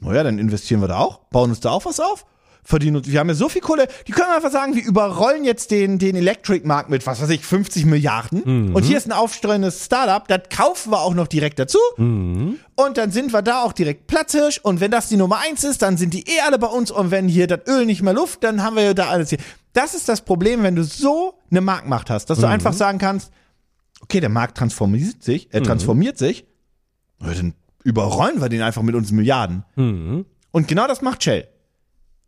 Naja, dann investieren wir da auch, bauen uns da auch was auf, verdienen uns, wir haben ja so viel Kohle, die können einfach sagen, wir überrollen jetzt den, den Electric-Markt mit, was weiß ich, 50 Milliarden. Und hier ist ein aufstrebendes Startup, das kaufen wir auch noch direkt dazu. Und dann sind wir da auch direkt Platzhirsch. Und wenn das die Nummer eins ist, dann sind die eh alle bei uns. Und wenn hier das Öl nicht mehr Luft, dann haben wir ja da alles hier. Das ist das Problem, wenn du so eine Marktmacht hast, dass du einfach sagen kannst, okay, der Markt transformiert sich, er transformiert sich, dann überrollen wir den einfach mit unseren Milliarden. Und genau das macht Shell.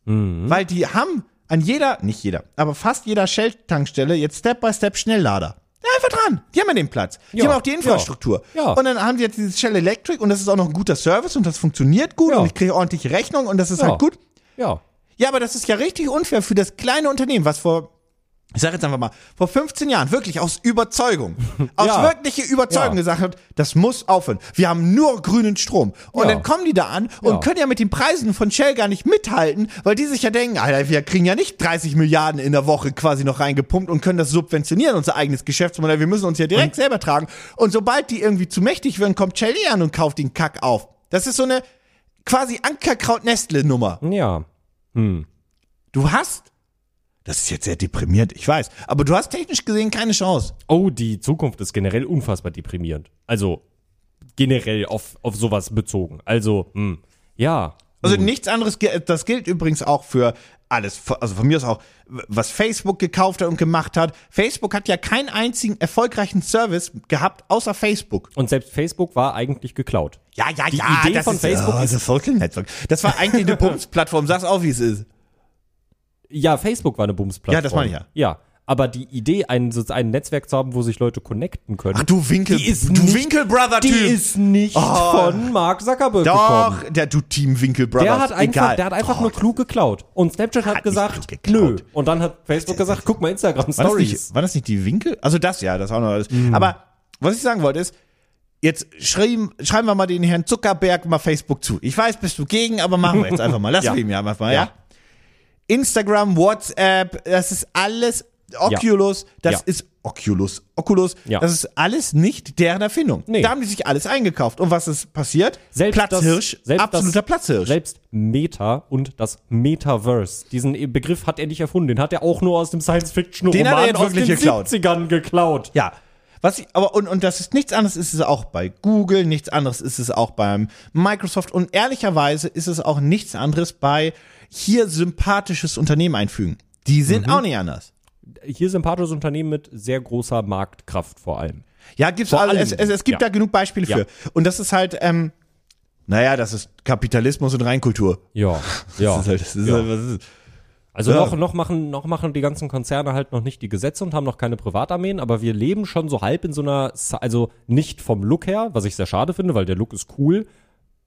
Weil die haben an jeder, nicht jeder, aber fast jeder Shell-Tankstelle jetzt Step by Step Schnelllader. Ja, einfach dran. Die haben ja den Platz. Die Ja, haben auch die Infrastruktur. ja. Und dann haben die jetzt dieses Shell Electric und das ist auch noch ein guter Service und das funktioniert gut Ja. und ich kriege ordentliche Rechnung und das ist Ja. halt gut. Ja. Ja, aber das ist ja richtig unfair für das kleine Unternehmen, was vor, ich sag jetzt einfach mal, vor 15 Jahren wirklich aus Überzeugung, aus Ja. wirkliche Überzeugung Ja. gesagt hat, das muss aufhören. Wir haben nur grünen Strom. Und Ja. dann kommen die da an und können ja mit den Preisen von Shell gar nicht mithalten, weil die sich ja denken, Alter, wir kriegen ja nicht 30 Milliarden in der Woche quasi noch reingepumpt und können das subventionieren, unser eigenes Geschäftsmodell. Wir müssen uns ja direkt selber tragen. Und sobald die irgendwie zu mächtig werden, kommt Shell eh an und kauft den Kack auf. Das ist so eine quasi Ankerkraut-Nestle-Nummer. Ja. Du hast, das ist jetzt sehr deprimiert, ich weiß, aber du hast technisch gesehen keine Chance. Oh, die Zukunft ist generell unfassbar deprimierend. Also generell auf, auf sowas bezogen. Also, hm, ja. Also nichts anderes, das gilt übrigens auch für alles, also von mir aus auch, was Facebook gekauft hat und gemacht hat. Facebook hat ja keinen einzigen erfolgreichen Service gehabt, außer Facebook. Und selbst Facebook war eigentlich geklaut. Ja, ja, Die ja. Idee das von ist, Facebook oh, ist- das Social Network. Das war eigentlich eine Bums-Plattform, sag's auch, wie es ist. Ja, Facebook war eine Bumsplattform. Ja, das meine ich ja. Ja. Aber die Idee, ein, so ein Netzwerk zu haben, wo sich Leute connecten können. Ach du Winkel, Die ist du nicht- Winkelbrother-Typ. die ist nicht von Mark Zuckerberg Doch, gekommen. der du Team Winkelbrother. Der hat einfach, Egal. der hat einfach nur klug geklaut. Und Snapchat hat, Hat gesagt, klug nö. Und dann hat Facebook gesagt, guck mal Instagram War das, Stories. nicht, war das nicht die Winkel? Also das ja, das auch noch alles. Mhm. Aber was ich sagen wollte ist, jetzt schreiben, schreiben wir mal den Herrn Zuckerberg mal Facebook zu. Ich weiß, bist du gegen, aber machen wir jetzt einfach mal. Lass Ja. wir ihm ja einfach mal, ja? Ja. Instagram, WhatsApp, das ist alles Oculus, das Ja. ist Oculus, Oculus, Ja. das ist alles nicht deren Erfindung. Nee. Da haben die sich alles eingekauft. Und was ist passiert? Selbst Platzhirsch, das, selbst absoluter das, Platzhirsch. Selbst Meta und das Metaverse. Diesen Begriff hat er nicht erfunden. Den hat er auch nur aus dem Science-Fiction-Roman aus den geklaut. 70ern geklaut. Ja. Was ich, aber und, und das ist nichts anderes ist es auch bei Google, nichts anderes ist es auch beim Microsoft und ehrlicherweise ist es auch nichts anderes bei hier sympathisches Unternehmen einfügen. Die sind auch nicht anders. Hier sympathisches Unternehmen mit sehr großer Marktkraft vor allem. Ja, gibt's Vor alle, allem. es, es, es gibt Ja. da genug Beispiele Ja. für. Und das ist halt, ähm, naja, das ist Kapitalismus und Reinkultur. Ja, ja. Halt, ja. halt? Also Ja. noch, noch, machen, noch machen die ganzen Konzerne halt noch nicht die Gesetze und haben noch keine Privatarmeen, aber wir leben schon so halb in so einer, also nicht vom Look her, was ich sehr schade finde, weil der Look ist cool,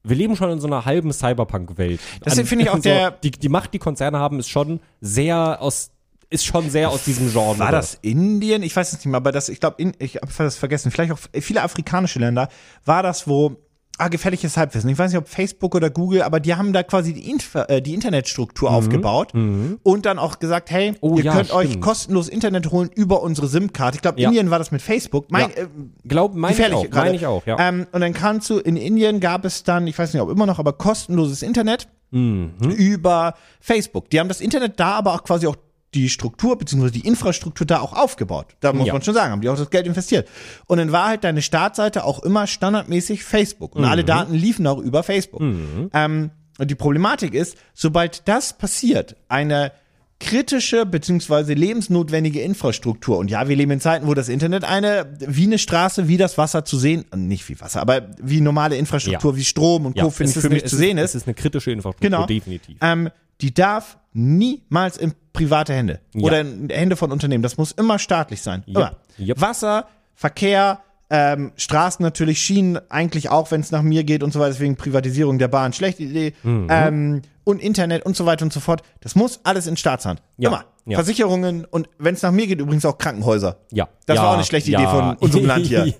wir leben schon in so einer halben Cyberpunk-Welt. Das finde ich auch der- die, die Macht, die Konzerne haben, ist schon sehr aus, ist schon sehr aus diesem Genre. War das Indien? Ich weiß es nicht mehr, aber das, ich glaube, ich habe das vergessen. Vielleicht auch viele afrikanische Länder. War das, wo, ah, gefährliches Halbwissen. Ich weiß nicht, ob Facebook oder Google, aber die haben da quasi die, Inf äh, die Internetstruktur aufgebaut und dann auch gesagt, hey, Mhm. Oh, ihr ja, könnt euch stimmt. kostenlos Internet holen über unsere SIM-Karte. Ich glaube, Ja. Indien war das mit Facebook. Mein, Ja. äh, Glaub, meine ich auch, meine ich auch, ja. Ähm, und dann kannst du, in Indien gab es dann, ich weiß nicht, ob immer noch, aber kostenloses Internet Mhm. über Facebook. Die haben das Internet da aber auch quasi auch die Struktur beziehungsweise die Infrastruktur da auch aufgebaut. Da muss Ja. man schon sagen, haben die auch das Geld investiert. Und dann war halt deine Startseite auch immer standardmäßig Facebook. Und Mhm. alle Daten liefen auch über Facebook. Ähm, und die Problematik ist, sobald das passiert, eine kritische beziehungsweise lebensnotwendige Infrastruktur. Und ja, wir leben in Zeiten, wo das Internet eine, wie eine Straße, wie das Wasser zu sehen, nicht wie Wasser, aber wie normale Infrastruktur, Ja. wie Strom und Co. finde es ich für eine- mich es zu sehen Es ist. ist eine kritische Infrastruktur, Genau. definitiv. Ähm, die darf niemals in private Hände Ja. oder in Hände von Unternehmen. Das muss immer staatlich sein. Immer. Yep. Wasser, Verkehr, ähm, Straßen natürlich, Schienen eigentlich auch, wenn es nach mir geht und so weiter. Deswegen Privatisierung der Bahn, schlechte Idee. Mhm. Ähm, und Internet und so weiter und so fort. Das muss alles in Staatshand. Ja. Immer. Ja. Versicherungen und wenn es nach mir geht, übrigens auch Krankenhäuser. Ja. Das ja, war auch eine schlechte. Idee von unserem Land hier.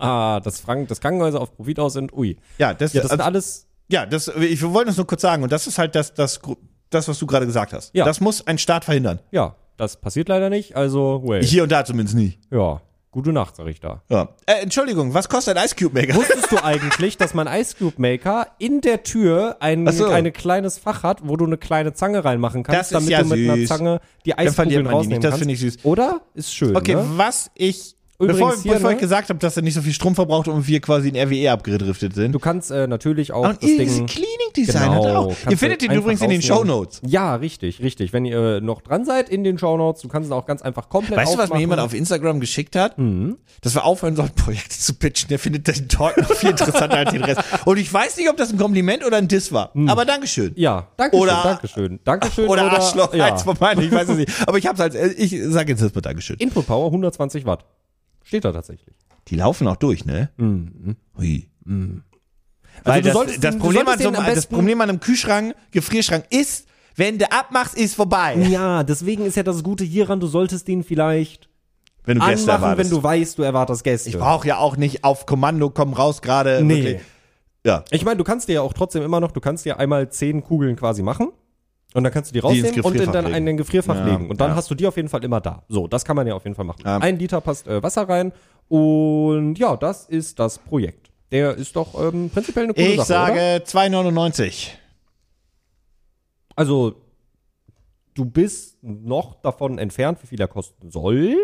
ja, das, Frank das Krankenhäuser auf Profit aus sind, ui. Ja, das, Ja, das sind also, alles, ja, das, ich wollte das nur kurz sagen. Und das ist halt das, das, das was du gerade gesagt hast. Ja. Das muss ein Staat verhindern. ja, das passiert leider nicht, also, well. Hier und da zumindest nie. Ja, gute Nacht, sag ich da. Ja. Äh, Entschuldigung, was kostet ein Ice Cube Maker? Wusstest du eigentlich, dass mein Ice Cube Maker in der Tür ein so. ein kleines Fach hat, wo du eine kleine Zange reinmachen kannst, Das damit ja du mit einer süß. Zange die Eiskugeln rausnehmen nicht, das kannst? finde ich süß. Oder? Ist schön, Okay, ne? was ich, bevor, hier, bevor ich ne? gesagt habe, dass er nicht so viel Strom verbraucht und wir quasi in RWE abgedriftet sind. Du kannst äh, natürlich auch und das Ding... Cleaning Design Genau, hat auch. Ihr findet ihn übrigens in den Show rausnehmen. Notes. Ja, richtig, richtig. Wenn ihr noch dran seid in den Shownotes, du kannst es auch ganz einfach komplett Weißt du, was mir jemand auf Instagram geschickt hat? Mhm. Dass wir aufhören sollten, Projekte zu pitchen. Der findet den Talk noch viel interessanter als den Rest. Und ich weiß nicht, ob das ein Kompliment oder ein Diss war. Aber Dankeschön. Mhm. Ja, danke schön, Oder- Dankeschön. Dankeschön Oder, Arschloch, ja. eins von beiden, ich weiß es nicht. Aber ich hab's als, ich sage jetzt erstmal Dankeschön. Input Power 120 Watt. Steht da tatsächlich. Die laufen auch durch, ne? Hui. Also Weil du das, solltest das, Problem an so, das Problem an einem Kühlschrank, Gefrierschrank ist, wenn du abmachst, ist vorbei. Ja, deswegen ist ja das Gute hieran, du solltest den vielleicht Wenn du Gäste anmachen, wenn erwartest. du weißt, du erwartest Gäste. ich brauche ja auch nicht auf Kommando, komm raus gerade. Nee. wirklich. Ja. Ich meine, du kannst dir ja auch trotzdem immer noch, du kannst dir einmal zehn Kugeln quasi machen. Und dann kannst du die rausnehmen und in dann in den Gefrierfach Ja, legen. Und dann ja. hast du die auf jeden Fall immer da. So, das kann man ja auf jeden Fall machen. Ja. Ein Liter passt äh, Wasser rein. Und ja, das ist das Projekt. Der ist doch ähm, prinzipiell eine coole Ich Sache, sage oder? 2,99. Also, du bist noch davon entfernt, wie viel er kosten soll.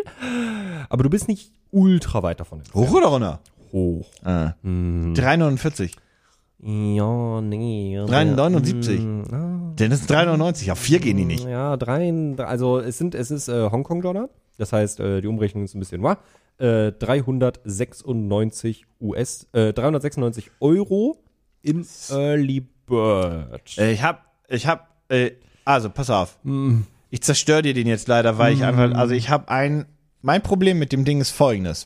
Aber du bist nicht ultra weit davon entfernt. Hoch oder runter? Hoch. Ah. Mhm. 3,49. Ja, nee. 3,79. Mm, Denn das ist 3,99. Auf 4 gehen die nicht. Ja, drei, also es sind, es ist äh, Hongkong-Dollar. Das heißt, äh, die Umrechnung ist ein bisschen wahr. Äh, 396 US, äh, 396 Euro im Early Bird. Äh, Ich hab, ich hab, äh, also pass auf. Mm. Ich zerstöre dir den jetzt leider, weil ich einfach, also ich habe ein, mein Problem mit dem Ding ist folgendes.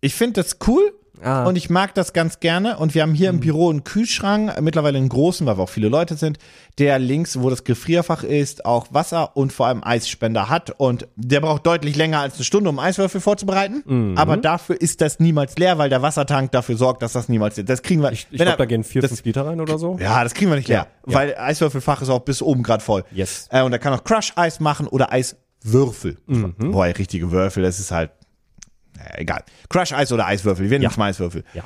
Ich finde das cool Ah. und ich mag das ganz gerne und wir haben hier im Büro einen Kühlschrank, mittlerweile einen großen, weil wir auch viele Leute sind, der links, wo das Gefrierfach ist, auch Wasser und vor allem Eisspender hat und der braucht deutlich länger als eine Stunde, um Eiswürfel vorzubereiten, aber dafür ist das niemals leer, weil der Wassertank dafür sorgt, dass das niemals, das kriegen wir, ich ich glaube, da gehen vier, das- fünf Liter rein oder so. ja, das kriegen wir nicht leer, Ja, weil Eiswürfelfach ist auch bis oben gerade voll. Yes. Äh, und er kann auch Crush-Eis machen oder Eiswürfel. Mhm. Wobei, richtige Würfel, das ist halt, naja, egal. Crush-Eis oder Eiswürfel, wir nennen Ja. es mal Eiswürfel. Ja.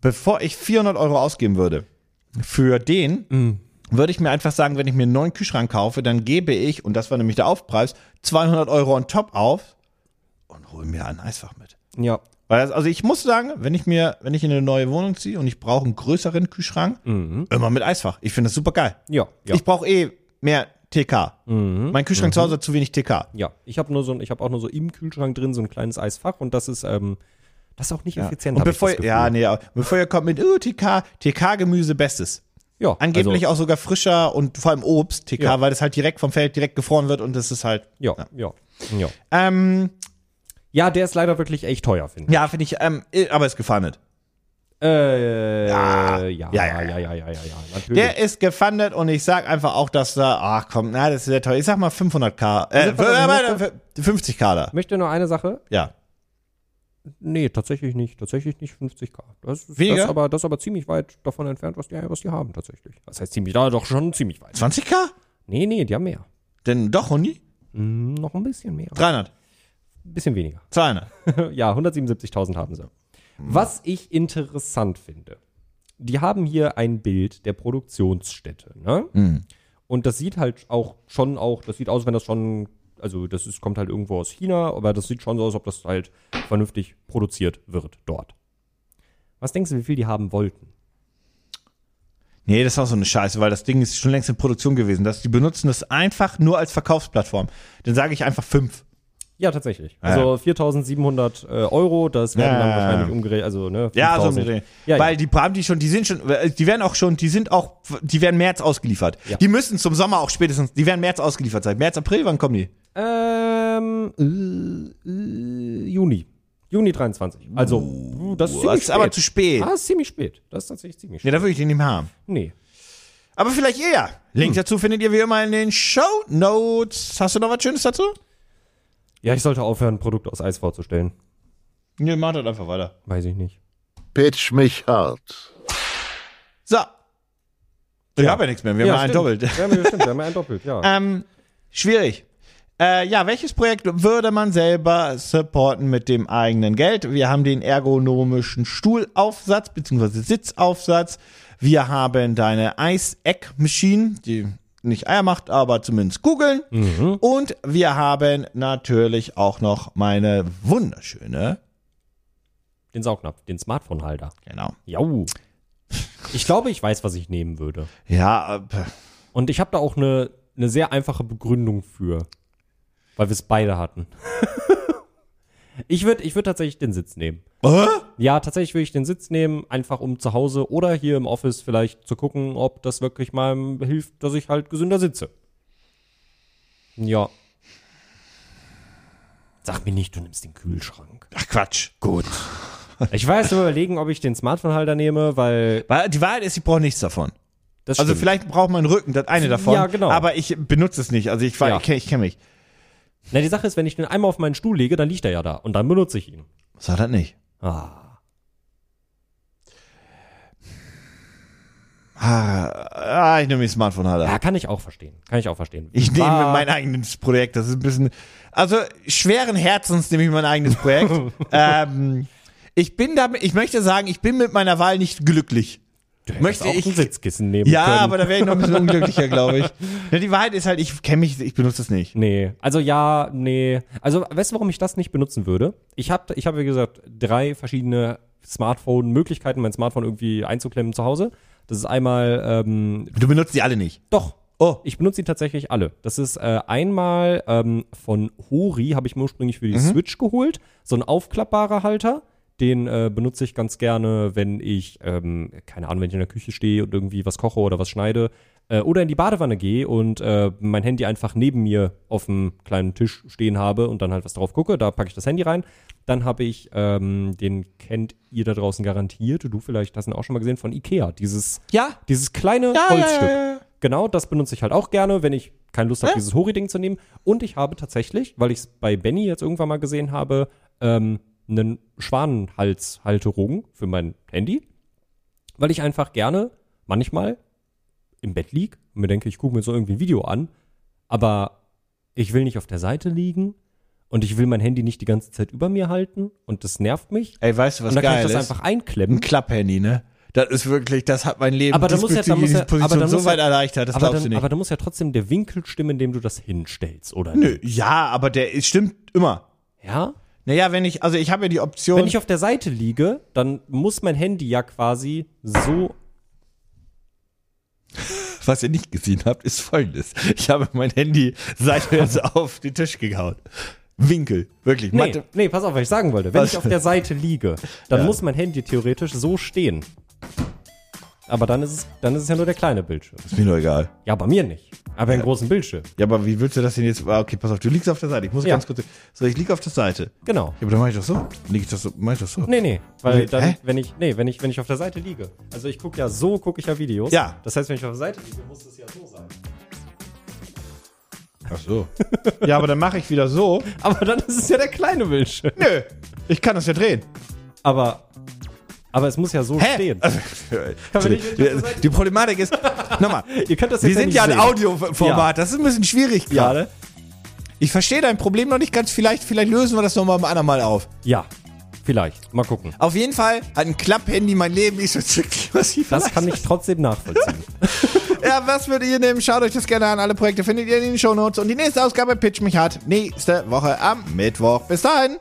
Bevor ich 400 Euro ausgeben würde, für den, Mhm. würde ich mir einfach sagen, wenn ich mir einen neuen Kühlschrank kaufe, dann gebe ich, und das war nämlich der Aufpreis, 200 Euro on top auf und hole mir ein Eisfach mit. Ja. Weil das, also ich muss sagen, wenn ich mir, wenn ich in eine neue Wohnung ziehe und ich brauche einen größeren Kühlschrank, immer mit Eisfach. Ich finde das super geil. Ja. Mhm. Ja. Ich brauche eh mehr TK. Mein Kühlschrank zu Hause hat zu wenig TK. ja. Ich habe nur so, ich habe auch nur so im Kühlschrank drin so ein kleines Eisfach und das ist, ähm, das ist auch nicht effizient. Und bevor, ja, nee, bevor ihr kommt mit, oh, TK, TK-Gemüse bestes. ja, Angeblich also, auch sogar frischer und vor allem Obst, TK, Ja. weil das halt direkt vom Feld direkt gefroren wird und das ist halt. Ja, ja, ja. Ähm, Ja, der ist leider wirklich echt teuer, finde ich. ja, finde ich, ähm, aber ist gefahren nicht. Äh, Ja. ja, ja, Ja, ja, ja, ja, ja, natürlich. Der ist gefundet und ich sag einfach auch, dass da, ach komm, na, das ist sehr teuer. Ich sag mal 500k, äh, äh, 50k da. Möchte nur eine Sache? Ja. Nee, tatsächlich nicht. Tatsächlich nicht 50k. Das ist, Weniger? Das ist aber, das ist aber ziemlich weit davon entfernt, was die, was die haben tatsächlich. Das heißt ziemlich, da doch schon ziemlich weit. 20k? Nee, nee, die haben mehr. Denn doch, Hundi? Hm, noch ein bisschen mehr. 300, Ein bisschen weniger. 200. ja, 177.000 haben sie. Was ich interessant finde, die haben hier ein Bild der Produktionsstätte, ne? Und das sieht halt auch schon auch, das sieht aus, wenn das schon, also das ist, kommt halt irgendwo aus China, aber das sieht schon so aus, ob das halt vernünftig produziert wird dort. Was denkst du, wie viel die haben wollten? Nee, das ist auch so eine Scheiße, weil das Ding ist schon längst in Produktion gewesen. Das, die benutzen das einfach nur als Verkaufsplattform. Dann sage ich einfach 5. Ja, tatsächlich. Also 4.700 äh, Euro, das werden Ja, dann ja, ja. wahrscheinlich umgerechnet, also ne, Ja, so 5.000. mit denen. Ja, Weil ja. die haben die schon, die sind schon, die werden auch schon, die sind auch, die werden März ausgeliefert. Ja. Die müssen zum Sommer auch spätestens, die werden März ausgeliefert sein. März, April, wann kommen die? Ähm, äh, äh, Juni. Juni 23. Also, uh, das ist Das ziemlich ist aber spät. zu spät. Ah, ist ziemlich spät. Das ist tatsächlich ziemlich spät. da würde ich den nicht mehr haben. Nee. Aber vielleicht eher. Link dazu findet ihr wie immer in den Show Notes. Hast du noch was Schönes dazu? Ja, ich sollte aufhören, Produkte aus Eis vorzustellen. Nee, mach das einfach weiter. Weiß ich nicht. Pitch mich hart. So. Ich habe ja nichts mehr. Wir haben einen stimmt. doppelt. Wir haben, ja, stimmt, wir haben ja einen doppelt, ja. Ähm, schwierig. Äh, ja, welches Projekt würde man selber supporten mit dem eigenen Geld? Wir haben den ergonomischen Stuhlaufsatz bzw. Sitzaufsatz. Wir haben deine Ice-Egg-Machine, die nicht Eier macht, aber zumindest Kugeln. Und wir haben natürlich auch noch meine wunderschöne, Den Saugnapf, den Smartphone-Halter. genau. Jau. Ich glaube, ich weiß, was ich nehmen würde. Ja, äh, Und ich habe da auch eine, eine sehr einfache Begründung für. Weil wir es beide hatten. ich würde ich würd tatsächlich den Sitz nehmen. äh? Ja, tatsächlich würde ich den Sitz nehmen, einfach um zu Hause oder hier im Office vielleicht zu gucken, ob das wirklich mal hilft, dass ich halt gesünder sitze. Ja. Sag mir nicht, du nimmst den Kühlschrank. Ach Quatsch. Gut. Ich weiß nur überlegen, ob ich den Smartphone-Halter nehme, weil die Wahrheit ist, ich brauche nichts davon. Also vielleicht braucht mein Rücken das eine davon. Ja, genau. Aber ich benutze es nicht. Also ich, Ja. ich, kenn- ich kenne mich. Na, die Sache ist, wenn ich den einmal auf meinen Stuhl lege, dann liegt er ja da und dann benutze ich ihn. Sag das nicht. Ah. Ah, ah, ich nehme den Smartphone-Halter. Ja, kann ich auch verstehen. Kann ich auch verstehen. Ich nehme mein eigenes Projekt. Das ist ein bisschen. Also schweren Herzens nehme ich mein eigenes Projekt. ähm, ich bin damit, ich möchte sagen, ich bin mit meiner Wahl nicht glücklich. Du möchte auch ich- ein Sitzkissen nehmen Ja, können. aber da wäre ich noch ein bisschen unglücklicher, glaube ich. Ja, die Wahrheit ist halt, ich kenne mich, ich benutze es nicht. Nee, also ja, nee. Also weißt du, warum ich das nicht benutzen würde? Ich habe, ich hab, wie gesagt, drei verschiedene Smartphone-Möglichkeiten, mein Smartphone irgendwie einzuklemmen zu Hause. Das ist einmal, ähm, Du benutzt die alle nicht. doch, Oh. ich benutze sie tatsächlich alle. Das ist äh, einmal ähm, von Hori, habe ich mir ursprünglich für die Switch geholt. So ein aufklappbarer Halter. Den äh, benutze ich ganz gerne, wenn ich, ähm, keine Ahnung, wenn ich in der Küche stehe und irgendwie was koche oder was schneide. Äh, oder in die Badewanne gehe und äh, mein Handy einfach neben mir auf dem kleinen Tisch stehen habe und dann halt was drauf gucke. Da packe ich das Handy rein. Dann habe ich, ähm, den kennt ihr da draußen garantiert. Du vielleicht hast ihn auch schon mal gesehen von Ikea. Dieses, Ja. dieses kleine Ja, Holzstück. ja. Genau, das benutze ich halt auch gerne, wenn ich keine Lust habe, dieses Hori-Ding zu nehmen. Und ich habe tatsächlich, weil ich es bei Benny jetzt irgendwann mal gesehen habe, ähm, einen Schwanenhalshalterung für mein Handy. Weil ich einfach gerne manchmal im Bett lieg und mir denke, ich gucke mir so irgendwie ein Video an, aber ich will nicht auf der Seite liegen und ich will mein Handy nicht die ganze Zeit über mir halten und das nervt mich. Ey, weißt du, was und dann kann geil ich das ist? einfach Ein einklemmen. Klapphandy, ne? Das ist wirklich, das hat mein Leben Aber da muss ja- da muss ja- aber da so muss ja- weit erleichtert, das aber, glaubst dann, du nicht. aber da muss ja trotzdem der Winkel stimmen, in dem du das hinstellst, oder Nö, ja, aber der ist, stimmt immer. Ja? Naja, wenn ich, also ich habe ja die Option. Wenn ich auf der Seite liege, dann muss mein Handy ja quasi so. was ihr nicht gesehen habt, ist folgendes. Ich habe mein Handy seitwärts auf den Tisch gehauen. Winkel, wirklich. Nee, Mathe- nee, pass auf, was ich sagen wollte. Wenn Was? ich auf der Seite liege, dann Ja. muss mein Handy theoretisch so stehen. Aber dann ist es, dann ist es ja nur der kleine Bildschirm. Ist mir nur egal. Ja, bei mir nicht. Aber einen großen Bildschirm. Ja, aber wie willst du das denn jetzt? ah, Okay, pass auf, du liegst auf der Seite. Ich muss Ja. ganz kurz. So, ich liege auf der Seite. Genau. Ja, aber dann mach ich das so. Lieg ich das so? Mach ich das so? Nee, nee, weil Nee, dann, hä? wenn ich, nee, wenn ich, wenn ich auf der Seite liege. Also ich gucke ja so, gucke ich ja Videos. Ja. Das heißt, wenn ich auf der Seite liege, muss es ja so sein. Ach so. ja, aber dann mache ich wieder so. Aber dann ist es ja der kleine Bildschirm. Nö, ich kann das ja drehen. Aber, aber es muss ja so stehen. Also, die Problematik ist, nochmal, Ihr könnt das wir jetzt sind nicht ja ein. Audioformat, das ist ein bisschen schwierig Ja. gerade. Ich verstehe dein Problem noch nicht ganz, vielleicht, vielleicht lösen wir das nochmal beim andermal auf. Ja, vielleicht. Mal gucken. Auf jeden Fall hat ein Klapp-Handy mein Leben nicht so massiv Das kann ich trotzdem nachvollziehen. Ja, was würdet ihr nehmen? Schaut euch das gerne an. Alle Projekte findet ihr in den Shownotes. Und die nächste Ausgabe Pitch mich hat nächste Woche am Mittwoch. Bis dahin.